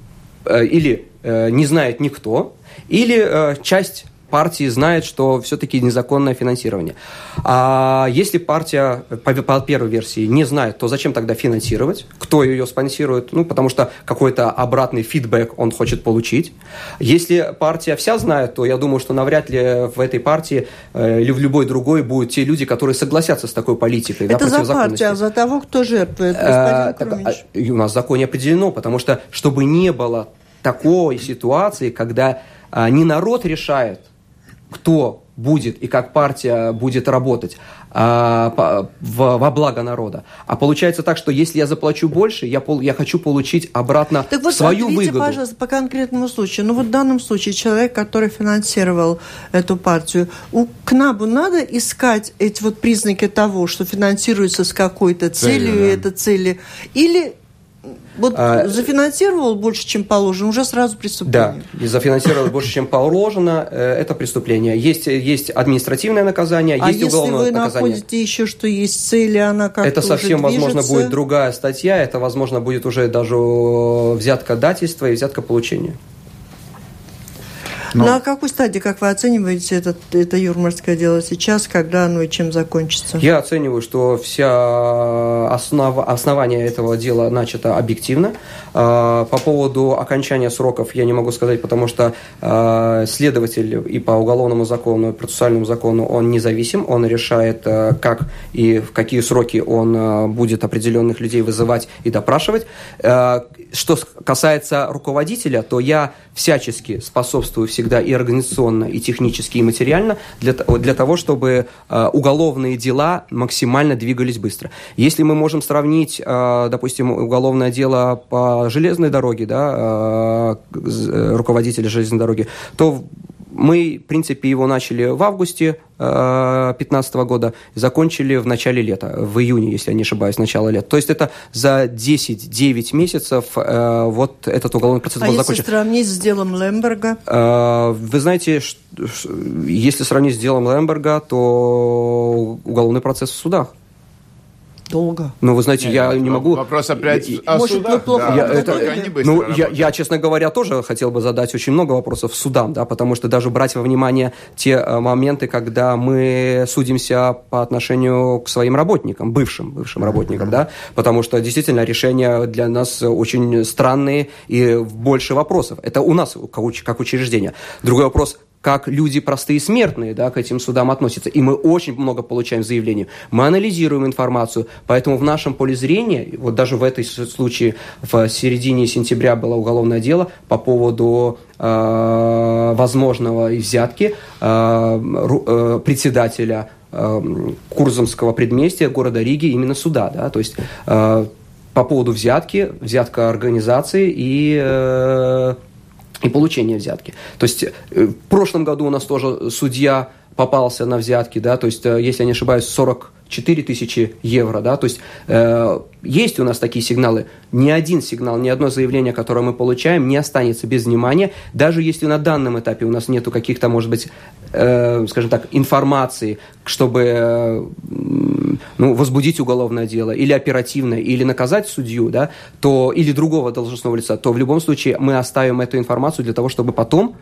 или Э, не знает никто, или э, часть партии знает, что все-таки незаконное финансирование. А если партия, по, по первой версии, не знает, то зачем тогда финансировать? Кто ее спонсирует? Ну, потому что какой-то обратный фидбэк он хочет получить. Если партия вся знает, то я думаю, что навряд ли в этой партии э, или в любой другой будут те люди, которые согласятся с такой политикой. Это да, за партию, а за того, кто жертвует, а, так, а, У нас в законе определено, потому что, чтобы не было такой ситуации, когда а, не народ решает, кто будет и как партия будет работать а, по, в, во благо народа. А получается так, что если я заплачу больше, я, пол, я хочу получить обратно так вот, свою ответьте, выгоду. пожалуйста, по конкретному случаю. Ну вот в данном случае человек, который финансировал эту партию, у КНАБу надо искать эти вот признаки того, что финансируется с какой-то целью, целью да. это цели, или вот а, зафинансировал больше, чем положено, уже сразу преступление. Да, и зафинансировал больше, чем положено, э, это преступление. Есть, есть административное наказание, а есть уголовное наказание. А если вы находите еще, что есть цели, она как-то Это совсем, возможно, будет другая статья, это, возможно, будет уже даже взятка дательства и взятка получения. Но... На какой стадии, как вы оцениваете этот, это юрмарское дело сейчас, когда оно и чем закончится? Я оцениваю, что вся основа, основание этого дела начато объективно. А, по поводу окончания сроков я не могу сказать, потому что а, следователь и по уголовному закону, и процессуальному закону он независим, он решает, а, как и в какие сроки он будет определенных людей вызывать и допрашивать. Что касается руководителя, то я всячески способствую всегда и организационно, и технически, и материально для, для того, чтобы э, уголовные дела максимально двигались быстро. Если мы можем сравнить, э, допустим, уголовное дело по железной дороге, да, э, руководителя железной дороги, то мы, в принципе, его начали в августе 2015 года, закончили в начале лета, в июне, если я не ошибаюсь, начало лета. То есть это за 10-9 месяцев вот этот уголовный процесс а был закончен. если сравнить с делом Лемберга? Вы знаете, если сравнить с делом Лемберга, то уголовный процесс в судах. Долго. Ну, вы знаете, Нет, я не могу... Вопрос опять я, о может, судах. Плохо да. я, это, ну, я, я, честно говоря, тоже хотел бы задать очень много вопросов судам, да, потому что даже брать во внимание те э, моменты, когда мы судимся по отношению к своим работникам, бывшим, бывшим работникам, да, потому что действительно решения для нас очень странные и больше вопросов. Это у нас как учреждение. Другой вопрос, как люди простые смертные да, к этим судам относятся. И мы очень много получаем заявлений. Мы анализируем информацию, поэтому в нашем поле зрения, вот даже в этой случае в середине сентября было уголовное дело по поводу э, возможного взятки э, э, председателя э, Курзамского предместья города Риги именно суда. Да, то есть э, по поводу взятки, взятка организации и э, и получение взятки. То есть э, в прошлом году у нас тоже судья попался на взятки, да, то есть, э, если я не ошибаюсь, 40 4000 евро, да, то есть э, есть у нас такие сигналы, ни один сигнал, ни одно заявление, которое мы получаем, не останется без внимания, даже если на данном этапе у нас нету каких-то, может быть, э, скажем так, информации, чтобы э, ну, возбудить уголовное дело или оперативно, или наказать судью, да, то, или другого должностного лица, то в любом случае мы оставим эту информацию для того, чтобы потом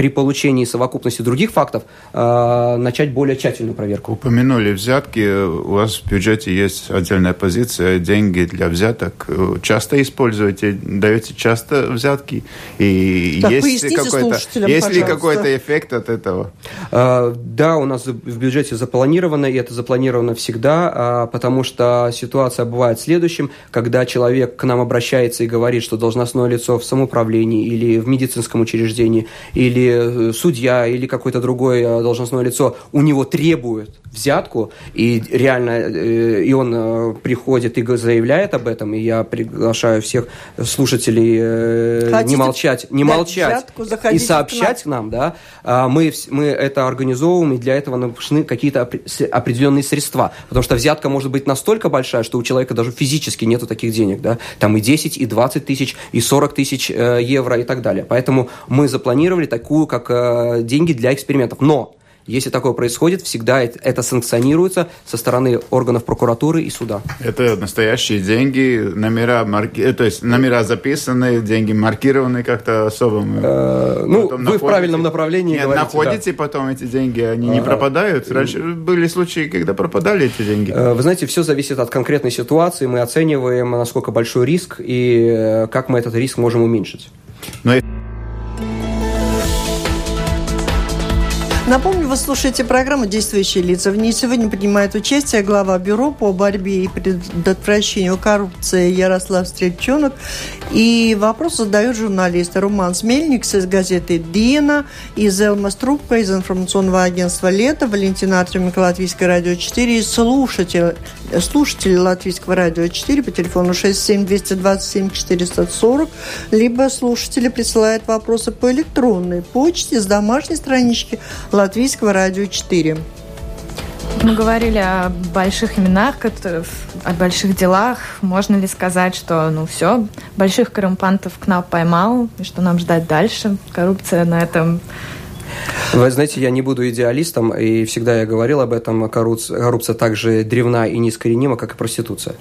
при получении совокупности других фактов э, начать более тщательную проверку. Упомянули взятки. У вас в бюджете есть отдельная позиция деньги для взяток. Часто используете, даете часто взятки? И так, есть какой-то есть ли какой-то эффект от этого? Э, да, у нас в бюджете запланировано, и это запланировано всегда, э, потому что ситуация бывает следующим, когда человек к нам обращается и говорит, что должностное лицо в самоуправлении или в медицинском учреждении, или или э, судья, или какое-то другое должностное лицо у него требует взятку, и реально, э, и он э, приходит и заявляет об этом, и я приглашаю всех слушателей Хотите не молчать, не молчать взятку, и сообщать к нам, да, а мы, мы это организовываем, и для этого нужны какие-то определенные средства, потому что взятка может быть настолько большая, что у человека даже физически нету таких денег, да, там и 10, и 20 тысяч, и 40 тысяч евро и так далее. Поэтому мы запланировали такую такую, как э, деньги для экспериментов. Но если такое происходит, всегда это санкционируется со стороны органов прокуратуры и суда. Это настоящие деньги, номера, марки... Э, то есть номера записаны, деньги маркированы как-то особым. Э, ну, вы находите... в правильном направлении Нет, говорите, находите да. потом эти деньги, они не а, пропадают. Раньше были случаи, когда пропадали эти деньги. Вы знаете, все зависит от конкретной ситуации. Мы оцениваем, насколько большой риск и как мы этот риск можем уменьшить. Но Напомню, вы слушаете программу «Действующие лица». В ней сегодня принимает участие глава Бюро по борьбе и предотвращению коррупции Ярослав Стрельчонок. И вопрос задает журналист Роман Смельникс из газеты «Дина», из Элма Струбка, из информационного агентства «Лето», Валентина Артеменко, Латвийское радио 4, и слушатель, слушатели Латвийского радио 4 по телефону 67 227 440, либо слушатели присылают вопросы по электронной почте с домашней странички Латвийского радио 4. Мы говорили о больших именах, о больших делах. Можно ли сказать, что ну все, больших коррумпантов КНАП поймал, и что нам ждать дальше? Коррупция на этом вы знаете, я не буду идеалистом, и всегда я говорил об этом. Коррупция, коррупция так же древна и неискоренима, как и проституция.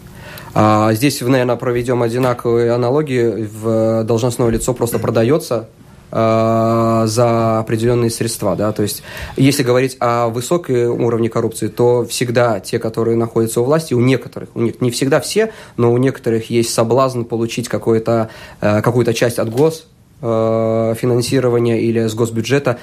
А здесь, наверное, проведем одинаковые аналогии. В должностное лицо просто продается Э, за определенные средства, да, то есть если говорить о высоком уровне коррупции, то всегда те, которые находятся у власти, у некоторых, у них не всегда все, но у некоторых есть соблазн получить какую-то э, какую-то часть от гос э, финансирования или с госбюджета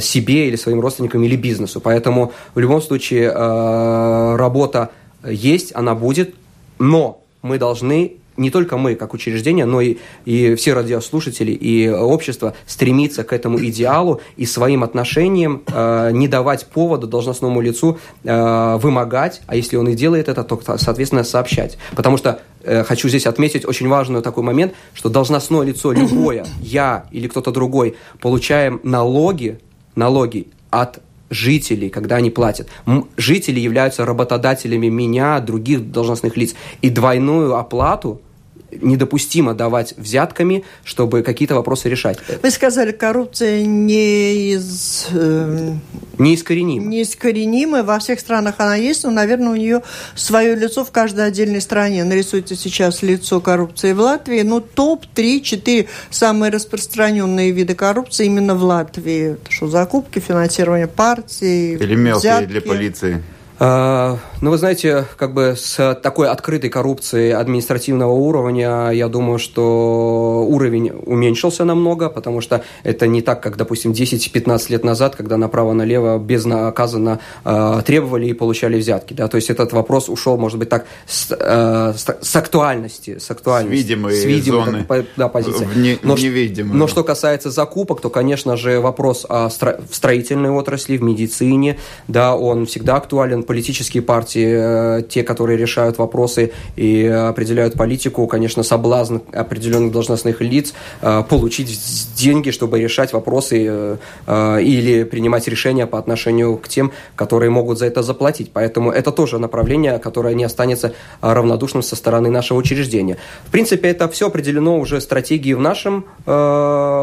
себе или своим родственникам или бизнесу. Поэтому в любом случае работа есть, она будет, но мы должны не только мы, как учреждение, но и, и все радиослушатели и общество стремиться к этому идеалу и своим отношением э, не давать повода должностному лицу э, вымогать, а если он и делает это, то, соответственно, сообщать. Потому что э, хочу здесь отметить очень важный такой момент, что должностное лицо любое, я или кто-то другой, получаем налоги налоги от жителей, когда они платят. Жители являются работодателями меня, других должностных лиц. И двойную оплату – недопустимо давать взятками, чтобы какие-то вопросы решать. Вы сказали, коррупция не из... Э, неискоренима. Неискоренима. Во всех странах она есть, но, наверное, у нее свое лицо в каждой отдельной стране. Нарисуйте сейчас лицо коррупции в Латвии. Ну, топ 3-4 самые распространенные виды коррупции именно в Латвии. Это что, закупки, финансирование партий, Или мелкие взятки. для полиции. А, ну, вы знаете, как бы с такой открытой коррупцией административного уровня, я думаю, что уровень уменьшился намного, потому что это не так, как, допустим, 10-15 лет назад, когда направо-налево безнаказанно э, требовали и получали взятки. Да? То есть этот вопрос ушел, может быть, так с, э, с, актуальности. С, актуальности, с видимой с видимой, зоны. Так, да, позиции. В не, но, но что касается закупок, то, конечно же, вопрос о стро, в строительной отрасли, в медицине, да, он всегда актуален политические партии, э, те, которые решают вопросы и определяют политику, конечно, соблазн определенных должностных лиц э, получить деньги, чтобы решать вопросы э, или принимать решения по отношению к тем, которые могут за это заплатить. Поэтому это тоже направление, которое не останется равнодушным со стороны нашего учреждения. В принципе, это все определено уже стратегией в нашем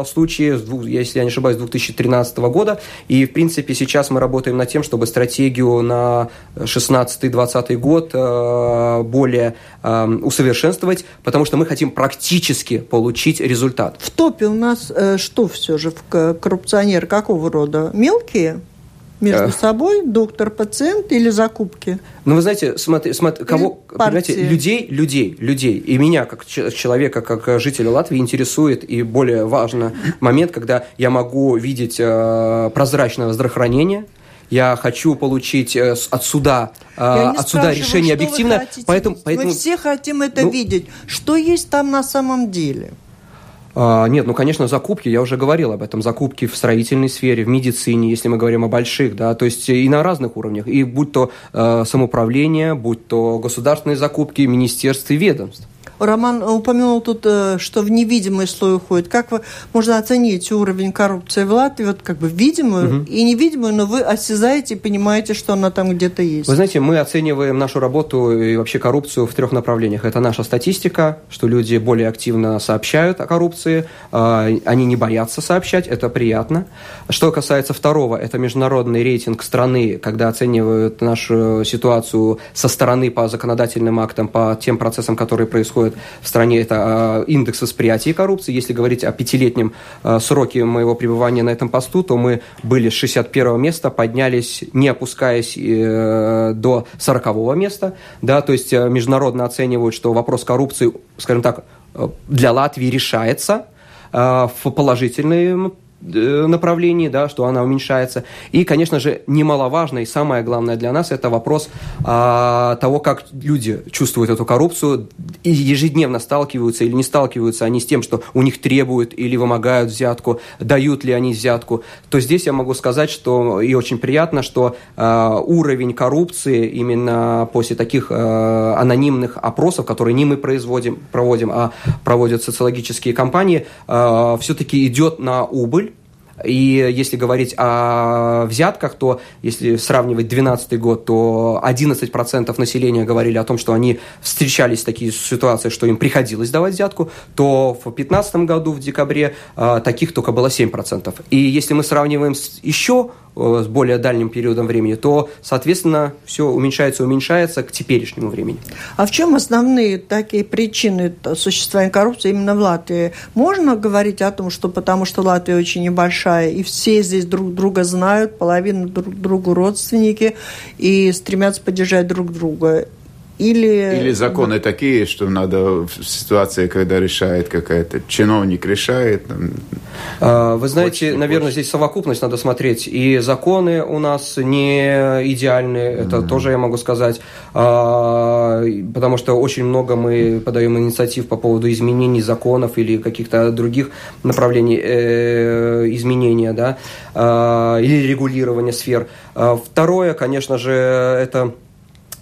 случае, если я не ошибаюсь, 2013 года. И, в принципе, сейчас мы работаем над тем, чтобы стратегию на 16-20 год э, более э, усовершенствовать, потому что мы хотим практически получить результат. В топе у нас э, что все же коррупционеры какого рода? Мелкие? между собой, доктор-пациент или закупки? Ну, вы знаете, смотри, смотри кого, понимаете, людей, людей, людей, и меня, как человека, как жителя Латвии, интересует, и более важный момент, когда я могу видеть э, прозрачное здравоохранение, я хочу получить э, от суда, э, от суда решение объективно. Поэтому, поэтому... Мы все хотим это ну, видеть. Что есть там на самом деле? А, нет, ну, конечно, закупки, я уже говорил об этом, закупки в строительной сфере, в медицине, если мы говорим о больших, да, то есть и на разных уровнях, и будь то э, самоуправление, будь то государственные закупки, министерств и ведомств. Роман упомянул тут, э, что в невидимый слой уходит. Как вы, можно оценить уровень коррупции в Латвии, вот как бы видимую угу. и невидимую, но вы осязаете и понимаете, что она там где-то есть? Вы знаете, мы оцениваем нашу работу и вообще коррупцию в трех направлениях. Это наша статистика, что люди более активно сообщают о коррупции, а, они не боятся сообщать, это приятно. Что касается второго, это международный рейтинг страны, когда оценивают нашу ситуацию со стороны по законодательным актам, по тем процессам, которые происходят происходит в стране, это а, индекс восприятия коррупции. Если говорить о пятилетнем а, сроке моего пребывания на этом посту, то мы были с 61 места, поднялись, не опускаясь э, до 40 места. Да, то есть э, международно оценивают, что вопрос коррупции, скажем так, э, для Латвии решается в положительном направлении, да, что она уменьшается. И, конечно же, немаловажно и самое главное для нас это вопрос а, того, как люди чувствуют эту коррупцию и ежедневно сталкиваются или не сталкиваются они с тем, что у них требуют или вымогают взятку, дают ли они взятку. То здесь я могу сказать, что и очень приятно, что а, уровень коррупции именно после таких а, анонимных опросов, которые не мы производим, проводим, а проводят социологические компании, а, все-таки идет на убыль и если говорить о взятках, то если сравнивать 2012 год, то 11% населения говорили о том, что они встречались в такие ситуации, что им приходилось давать взятку, то в 2015 году, в декабре, а, таких только было 7%. И если мы сравниваем с еще Э, с более дальним периодом времени, то, соответственно, все уменьшается, уменьшается к теперешнему времени. А в чем основные такие причины существования коррупции именно в Латвии? Можно говорить о том, что потому что Латвия очень небольшая, и все здесь друг друга знают, половина друг другу родственники, и стремятся поддержать друг друга? Или... Или законы да. такие, что надо в ситуации, когда решает какая-то чиновник решает. А, вы знаете, хочешь, наверное, хочешь. здесь совокупность надо смотреть. И законы у нас не идеальные, это mm-hmm. тоже я могу сказать, а, потому что очень много мы подаем инициатив по поводу изменений законов или каких-то других направлений э, изменения, да, а, или регулирования сфер. Второе, конечно же, это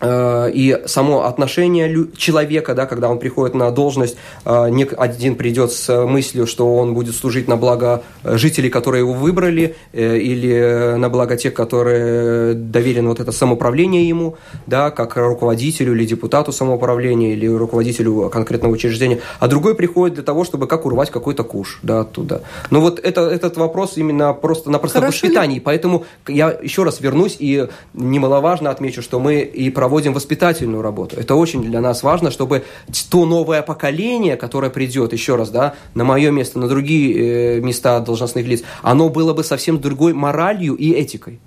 и само отношение человека, да, когда он приходит на должность, э, не один придет с мыслью, что он будет служить на благо жителей, которые его выбрали, э, или на благо тех, которые доверены вот это самоуправление ему, да, как руководителю или депутату самоуправления, или руководителю конкретного учреждения, а другой приходит для того, чтобы как урвать какой-то куш да, оттуда. Но вот это, этот вопрос именно просто-напросто воспитании, ли? поэтому я еще раз вернусь и немаловажно отмечу, что мы и про проводим воспитательную работу. Это очень для нас важно, чтобы то новое поколение, которое придет, еще раз, да, на мое место, на другие э, места должностных лиц, оно было бы совсем другой моралью и этикой.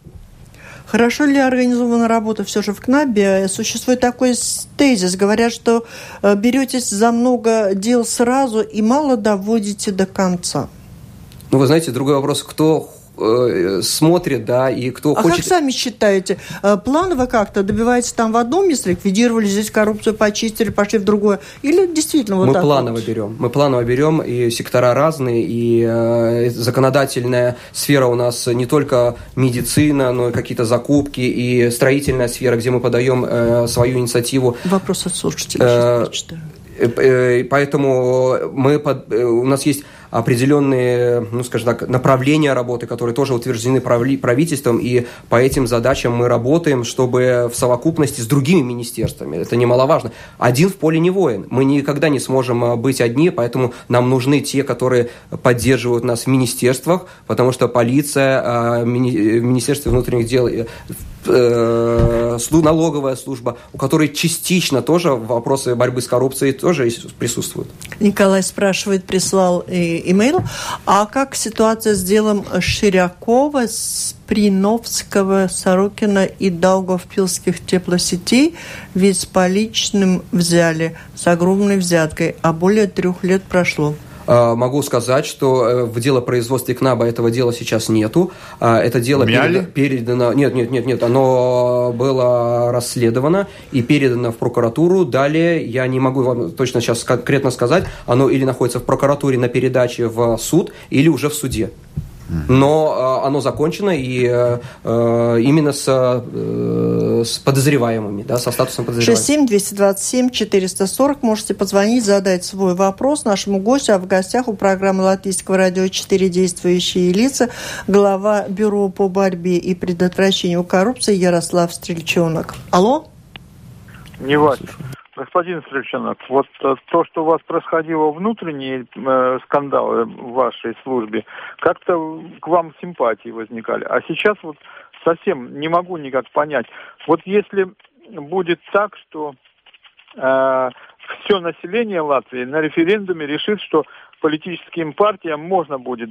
Хорошо ли организована работа все же в КНАБе? Существует такой тезис. Говорят, что э, беретесь за много дел сразу и мало доводите до конца. Ну, вы знаете, другой вопрос, кто э, смотрит, да, и кто а хочет... как сами считаете, э, планово как-то добиваетесь там в одном месте, ликвидировали здесь коррупцию, почистили, пошли в другое? Или действительно вот Мы так планово вот? берем. Мы планово берем, и сектора разные, и э, законодательная сфера у нас не только медицина, но и какие-то закупки, и строительная сфера, где мы подаем э, свою инициативу. Вопрос от слушателей, э, Э, э, поэтому мы под, у нас есть определенные, ну, скажем так, направления работы, которые тоже утверждены правительством, и по этим задачам мы работаем, чтобы в совокупности с другими министерствами, это немаловажно, один в поле не воин. Мы никогда не сможем быть одни, поэтому нам нужны те, которые поддерживают нас в министерствах, потому что полиция, а, Министерство внутренних дел, э, налоговая служба, у которой частично тоже вопросы борьбы с коррупцией тоже присутствуют. Николай спрашивает, прислал имейл, а как ситуация с делом Ширякова, Приновского, Сорокина и Долговпилских теплосетей? Ведь с поличным взяли, с огромной взяткой, а более трех лет прошло. А, могу сказать, что э, в делопроизводстве КНАБа этого дела сейчас нету. А, это дело передано, передано... Нет, нет, нет, нет. Оно было расследовано и передано в прокуратуру. Далее, я не могу вам точно сейчас конкретно сказать, оно или находится в прокуратуре на передаче в суд, или уже в суде. Но э, оно закончено и э, э именно с, э, с подозреваемыми, да, со статусом подозреваемых. 67-227-440 можете позвонить, задать свой вопрос нашему гостю, а в гостях у программы Латвийского радио «Четыре действующие лица» глава Бюро по борьбе и предотвращению коррупции Ярослав Стрельчонок. Алло? Не вас. Господин Стрельчонок, вот э, то, что у вас происходило внутренние э, скандалы в вашей службе, как-то к вам симпатии возникали. А сейчас вот совсем не могу никак понять. Вот если будет так, что э, все население Латвии на референдуме решит, что политическим партиям можно будет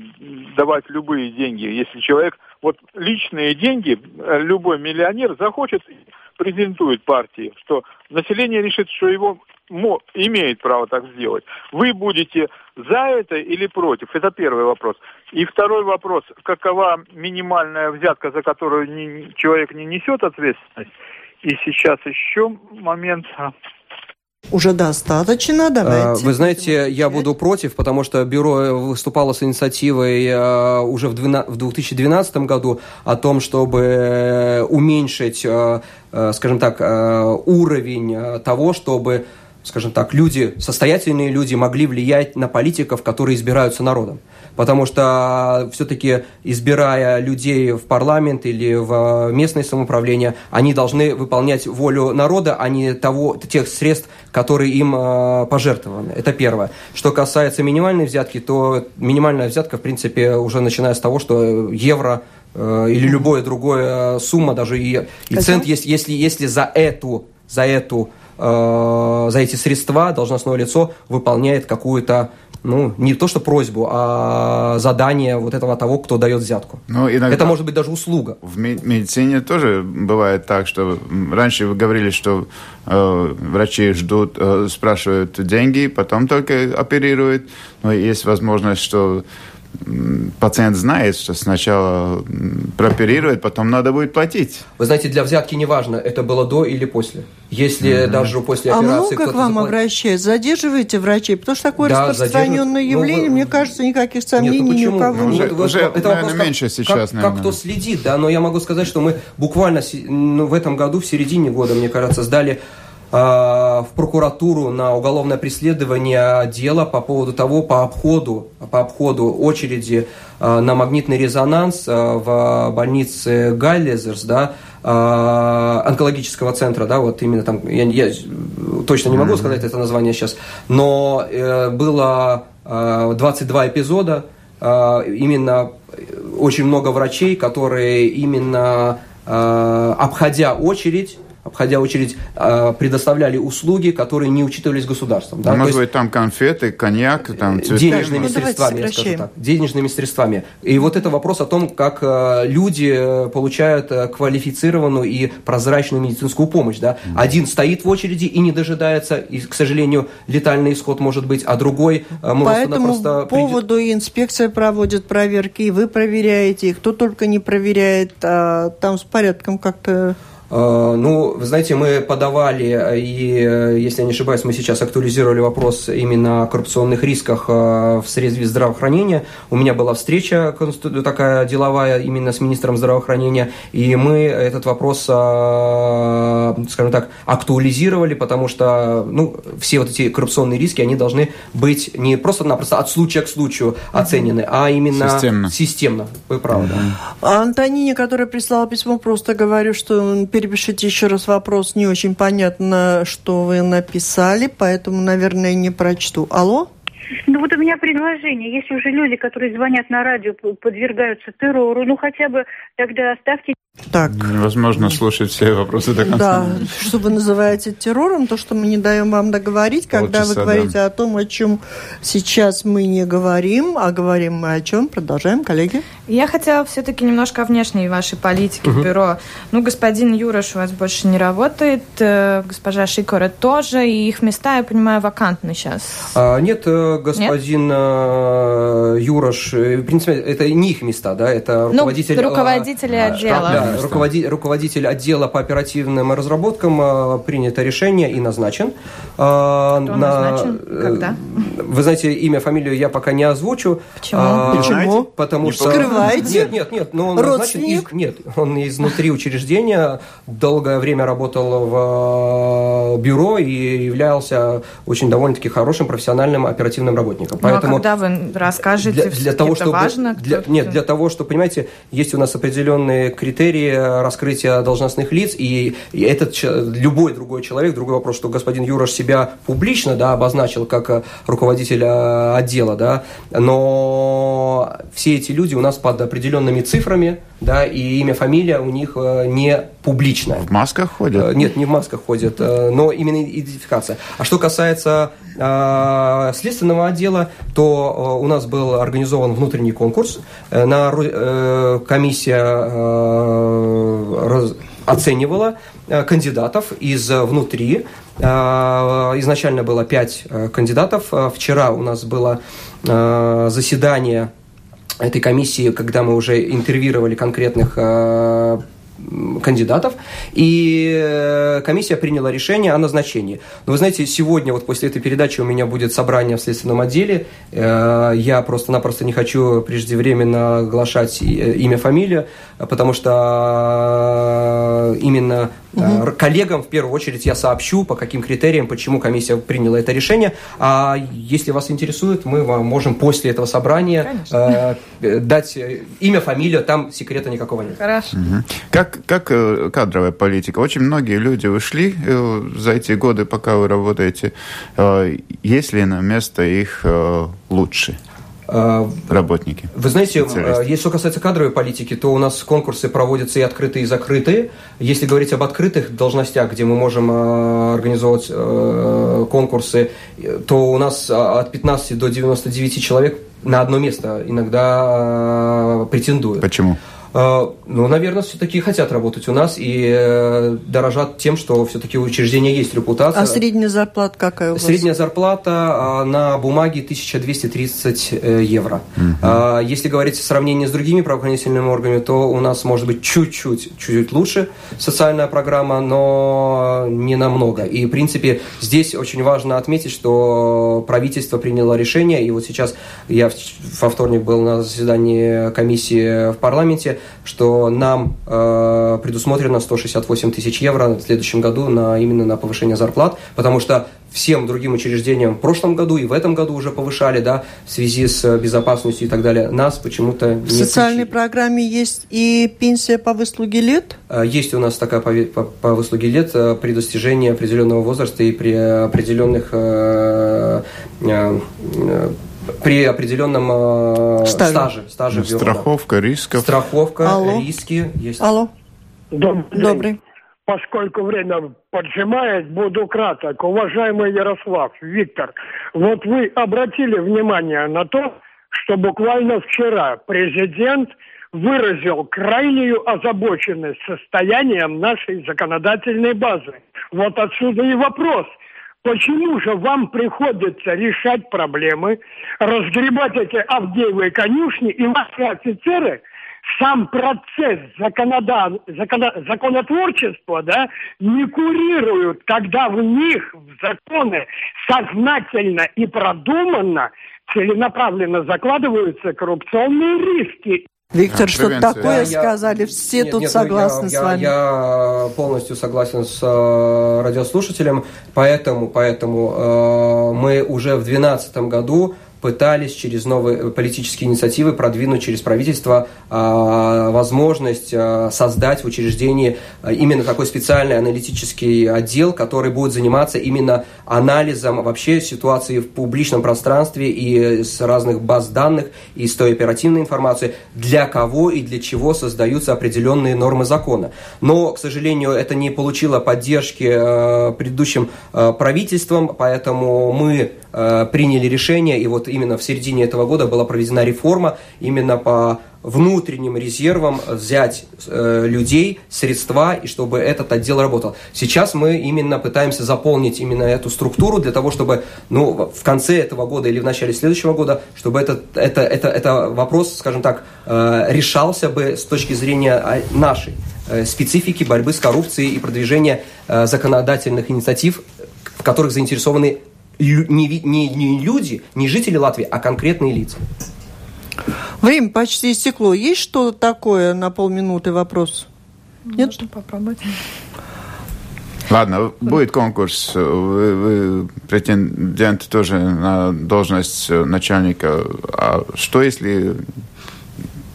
давать любые деньги, если человек, вот личные деньги, э, любой миллионер захочет презентует партии, что население решит, что его имеет право так сделать. Вы будете за это или против? Это первый вопрос. И второй вопрос. Какова минимальная взятка, за которую человек не несет ответственность? И сейчас еще момент уже достаточно, давайте. Вы знаете, я буду против, потому что бюро выступало с инициативой э, уже в 2012 году о том, чтобы уменьшить, э, э, скажем так, уровень того, чтобы скажем так, люди, состоятельные люди могли влиять на политиков, которые избираются народом потому что все-таки избирая людей в парламент или в местное самоуправление, они должны выполнять волю народа, а не того, тех средств, которые им э, пожертвованы. Это первое. Что касается минимальной взятки, то минимальная взятка, в принципе, уже начиная с того, что евро э, или любое другое сумма, даже и, и цент, если, если, если за эту, за эту э, за эти средства должностное лицо выполняет какую-то ну, не то что просьбу, а задание вот этого того, кто дает взятку. Ну, иногда Это может быть даже услуга. В медицине тоже бывает так, что раньше вы говорили, что э, врачи ждут, э, спрашивают деньги, потом только оперируют. Но есть возможность, что пациент знает, что сначала прооперирует, потом надо будет платить. Вы знаете, для взятки не важно, это было до или после. Если mm-hmm. даже после операции... А много к вам заплатит... обращается? Задерживаете врачей? Потому что такое да, распространенное явление, ну, вы... мне кажется, никаких сомнений Нет, ну, ни у кого уже, нет. Уже, это наверное, вопрос, меньше как, сейчас, как, как кто следит, да, но я могу сказать, что мы буквально ну, в этом году, в середине года, мне кажется, сдали в прокуратуру на уголовное преследование дела по поводу того, по обходу, по обходу очереди на магнитный резонанс в больнице Галлезерс, да, онкологического центра, да, вот именно там, я, я точно не могу сказать это название сейчас, но э, было э, 22 эпизода, э, именно очень много врачей, которые именно э, обходя очередь, обходя очередь, а, предоставляли услуги, которые не учитывались государством. Да? Может быть, там конфеты, коньяк, там цветы. Денежными ну, средствами, я скажу так. Денежными средствами. И вот это вопрос о том, как а, люди э, получают э, квалифицированную и прозрачную медицинскую помощь. Да? Один стоит в очереди и не дожидается, и, к сожалению, летальный исход может быть, а другой э, может По этому поводу придет... инспекция проводит проверки, и вы проверяете, и кто только не проверяет, а там с порядком как-то... Э, ну, вы знаете, мы подавали, и, э, если я не ошибаюсь, мы сейчас актуализировали вопрос именно о коррупционных рисках э, в средстве здравоохранения. У меня была встреча такая деловая именно с министром здравоохранения, и мы этот вопрос, скажем так, актуализировали, потому что ну, все вот эти коррупционные риски, они должны быть не просто-напросто от случая к случаю оценены, а именно системно. системно. Вы правы, да. А Антонине, которая прислала письмо, просто говорю, что перепишите еще раз вопрос. Не очень понятно, что вы написали, поэтому, наверное, не прочту. Алло? Ну вот у меня предложение. Если уже люди, которые звонят на радио, подвергаются террору, ну хотя бы тогда оставьте так. Невозможно слушать все вопросы до конца. Да, что вы называете террором, то, что мы не даем вам договорить, когда Полчаса, вы говорите да. о том, о чем сейчас мы не говорим, а говорим мы о чем. Продолжаем, коллеги. Я хотела все-таки немножко о внешней вашей политике угу. в бюро. Ну, господин Юрош у вас больше не работает, э, госпожа Шикора тоже, и их места, я понимаю, вакантны сейчас. А, нет, э, господин нет? Э, Юрош, в принципе, это не их места, да, это руководитель... Ну, руководители а, отдела. Да, руководи, руководитель отдела по оперативным разработкам а, принято решение и назначен. А, Кто на, назначен? Э, Когда? Вы знаете, имя, фамилию я пока не озвучу. Почему? А, Почему? Потому не что... Скрываете? Нет, нет, нет. Но он Родственник? Из, нет, он изнутри учреждения долгое время работал в бюро и являлся очень довольно-таки хорошим профессиональным оперативным работником. Ну, Поэтому а когда вы расскажете, для, для того, это чтобы, важно? Для, нет, для того, что, понимаете, есть у нас определенные критерии, критерии раскрытия должностных лиц, и, и этот любой другой человек, другой вопрос, что господин Юрош себя публично да, обозначил как э, руководителя отдела, да, но все эти люди у нас под определенными цифрами, да, и имя, фамилия у них э, не публичная. В масках ходят? Э, нет, не в масках ходят, но именно идентификация. А что касается э, следственного отдела, то у нас был организован внутренний конкурс. На э, комиссия оценивала кандидатов из внутри. Изначально было пять кандидатов. Вчера у нас было заседание этой комиссии, когда мы уже интервьюировали конкретных э, кандидатов, и э, комиссия приняла решение о назначении. Но вы знаете, сегодня, вот после этой передачи у меня будет собрание в следственном отделе, э, я просто-напросто не хочу преждевременно оглашать имя, фамилию, потому что именно Угу. Коллегам в первую очередь я сообщу, по каким критериям, почему комиссия приняла это решение. А если вас интересует, мы вам можем после этого собрания э, дать имя, фамилию, там секрета никакого нет. Хорошо. Угу. Как, как э, кадровая политика? Очень многие люди ушли э, за эти годы, пока вы работаете. Э, есть ли на место их э, лучше? А, работники. Вы знаете, а, если что касается кадровой политики, то у нас конкурсы проводятся и открытые, и закрытые. Если говорить об открытых должностях, где мы можем а, организовывать конкурсы, то у нас от 15 до 99 человек на одно место иногда претендуют. Почему? А, ну, наверное, все-таки хотят работать у нас и э, дорожат тем, что все-таки у учреждения есть репутация. А средняя зарплата какая у вас? Средняя зарплата а, на бумаге 1230 э, евро. Угу. Если говорить в сравнении с другими правоохранительными органами, то у нас может быть чуть-чуть, чуть-чуть лучше социальная программа, но не намного. И, в принципе, здесь очень важно отметить, что правительство приняло решение, и вот сейчас я во вторник был на заседании комиссии в парламенте, что нам э, предусмотрено 168 тысяч евро в следующем году на, именно на повышение зарплат, потому что всем другим учреждениям в прошлом году и в этом году уже повышали, да, в связи с безопасностью и так далее. Нас почему-то не В социальной включили. программе есть и пенсия по выслуге лет? Э, есть у нас такая по, по, по выслуге лет э, при достижении определенного возраста и при определенных э, э, при определенном э, стаже. стаже, стаже Страховка бюро, рисков. Страховка, Алло. риски есть. Алло. Добрый. Добрый. Поскольку время поджимает, буду краток. Уважаемый Ярослав, Виктор, вот вы обратили внимание на то, что буквально вчера президент выразил крайнюю озабоченность состоянием нашей законодательной базы. Вот отсюда и вопрос – Почему же вам приходится решать проблемы, разгребать эти Авдеевые конюшни, и ваши офицеры сам процесс законода... закона... законотворчества да, не курируют, когда в них, в законы, сознательно и продуманно, целенаправленно закладываются коррупционные риски. Виктор, а, что такое да, сказали, все нет, тут нет, согласны я, с вами. Я, я полностью согласен с э, радиослушателем, поэтому, поэтому э, мы уже в 2012 году пытались через новые политические инициативы продвинуть через правительство а, возможность а, создать в учреждении а, именно такой специальный аналитический отдел, который будет заниматься именно анализом вообще ситуации в публичном пространстве и с разных баз данных и с той оперативной информации, для кого и для чего создаются определенные нормы закона. Но, к сожалению, это не получило поддержки предыдущим правительством, поэтому мы приняли решение, и вот именно в середине этого года была проведена реформа именно по внутренним резервам взять э, людей, средства, и чтобы этот отдел работал. Сейчас мы именно пытаемся заполнить именно эту структуру для того, чтобы ну, в конце этого года или в начале следующего года, чтобы этот, это, это, это вопрос, скажем так, э, решался бы с точки зрения а, нашей э, специфики борьбы с коррупцией и продвижения э, законодательных инициатив, в которых заинтересованы не, не, не люди, не жители Латвии, а конкретные лица. Время почти истекло. Есть что-то такое на полминуты вопрос? Нет? Можно попробовать. Ладно, будет конкурс. Вы, вы претендент тоже на должность начальника. А что если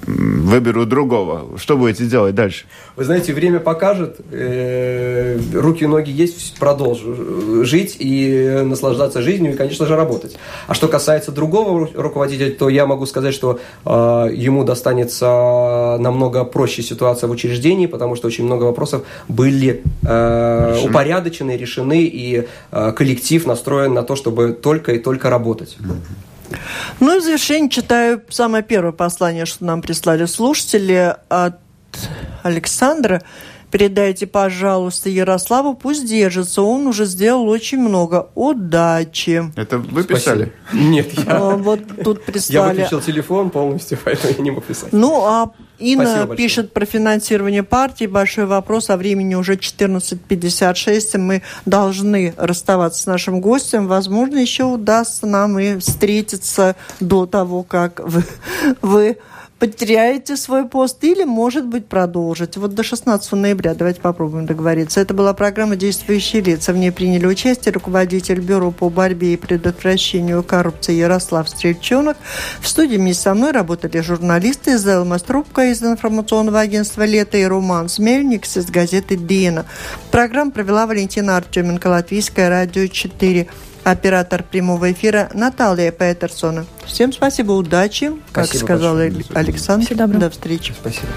выберу другого. Что будете делать дальше? Вы знаете, время покажет. Э, руки и ноги есть, продолжу жить и наслаждаться жизнью и, конечно же, работать. А что касается другого руководителя, то я могу сказать, что э, ему достанется намного проще ситуация в учреждении, потому что очень много вопросов были э, упорядочены, решены, и э, коллектив настроен на то, чтобы только и только работать. Ну и в завершение читаю самое первое послание, что нам прислали слушатели от Александра. Передайте, пожалуйста, Ярославу, пусть держится. Он уже сделал очень много. Удачи. Это вы писали? Спасибо. Нет, я... Вот тут *laughs* прислали. Я выключил телефон полностью, поэтому я не мог писать. Ну, а Инна пишет про финансирование партии. Большой вопрос. О времени уже 14.56. Мы должны расставаться с нашим гостем. Возможно, еще удастся нам и встретиться до того, как вы, вы потеряете свой пост или, может быть, продолжите. Вот до 16 ноября давайте попробуем договориться. Это была программа «Действующие лица». В ней приняли участие руководитель Бюро по борьбе и предотвращению коррупции Ярослав Стрельчонок. В студии вместе со мной работали журналисты из Элма Трубка из информационного агентства «Лето» и Роман Смельникс из газеты «Дина». Программу провела Валентина Артеменко, Латвийское радио 4 оператор прямого эфира Наталья Петерсона. Всем спасибо, удачи, как спасибо сказал большое. Александр. До встречи. Спасибо.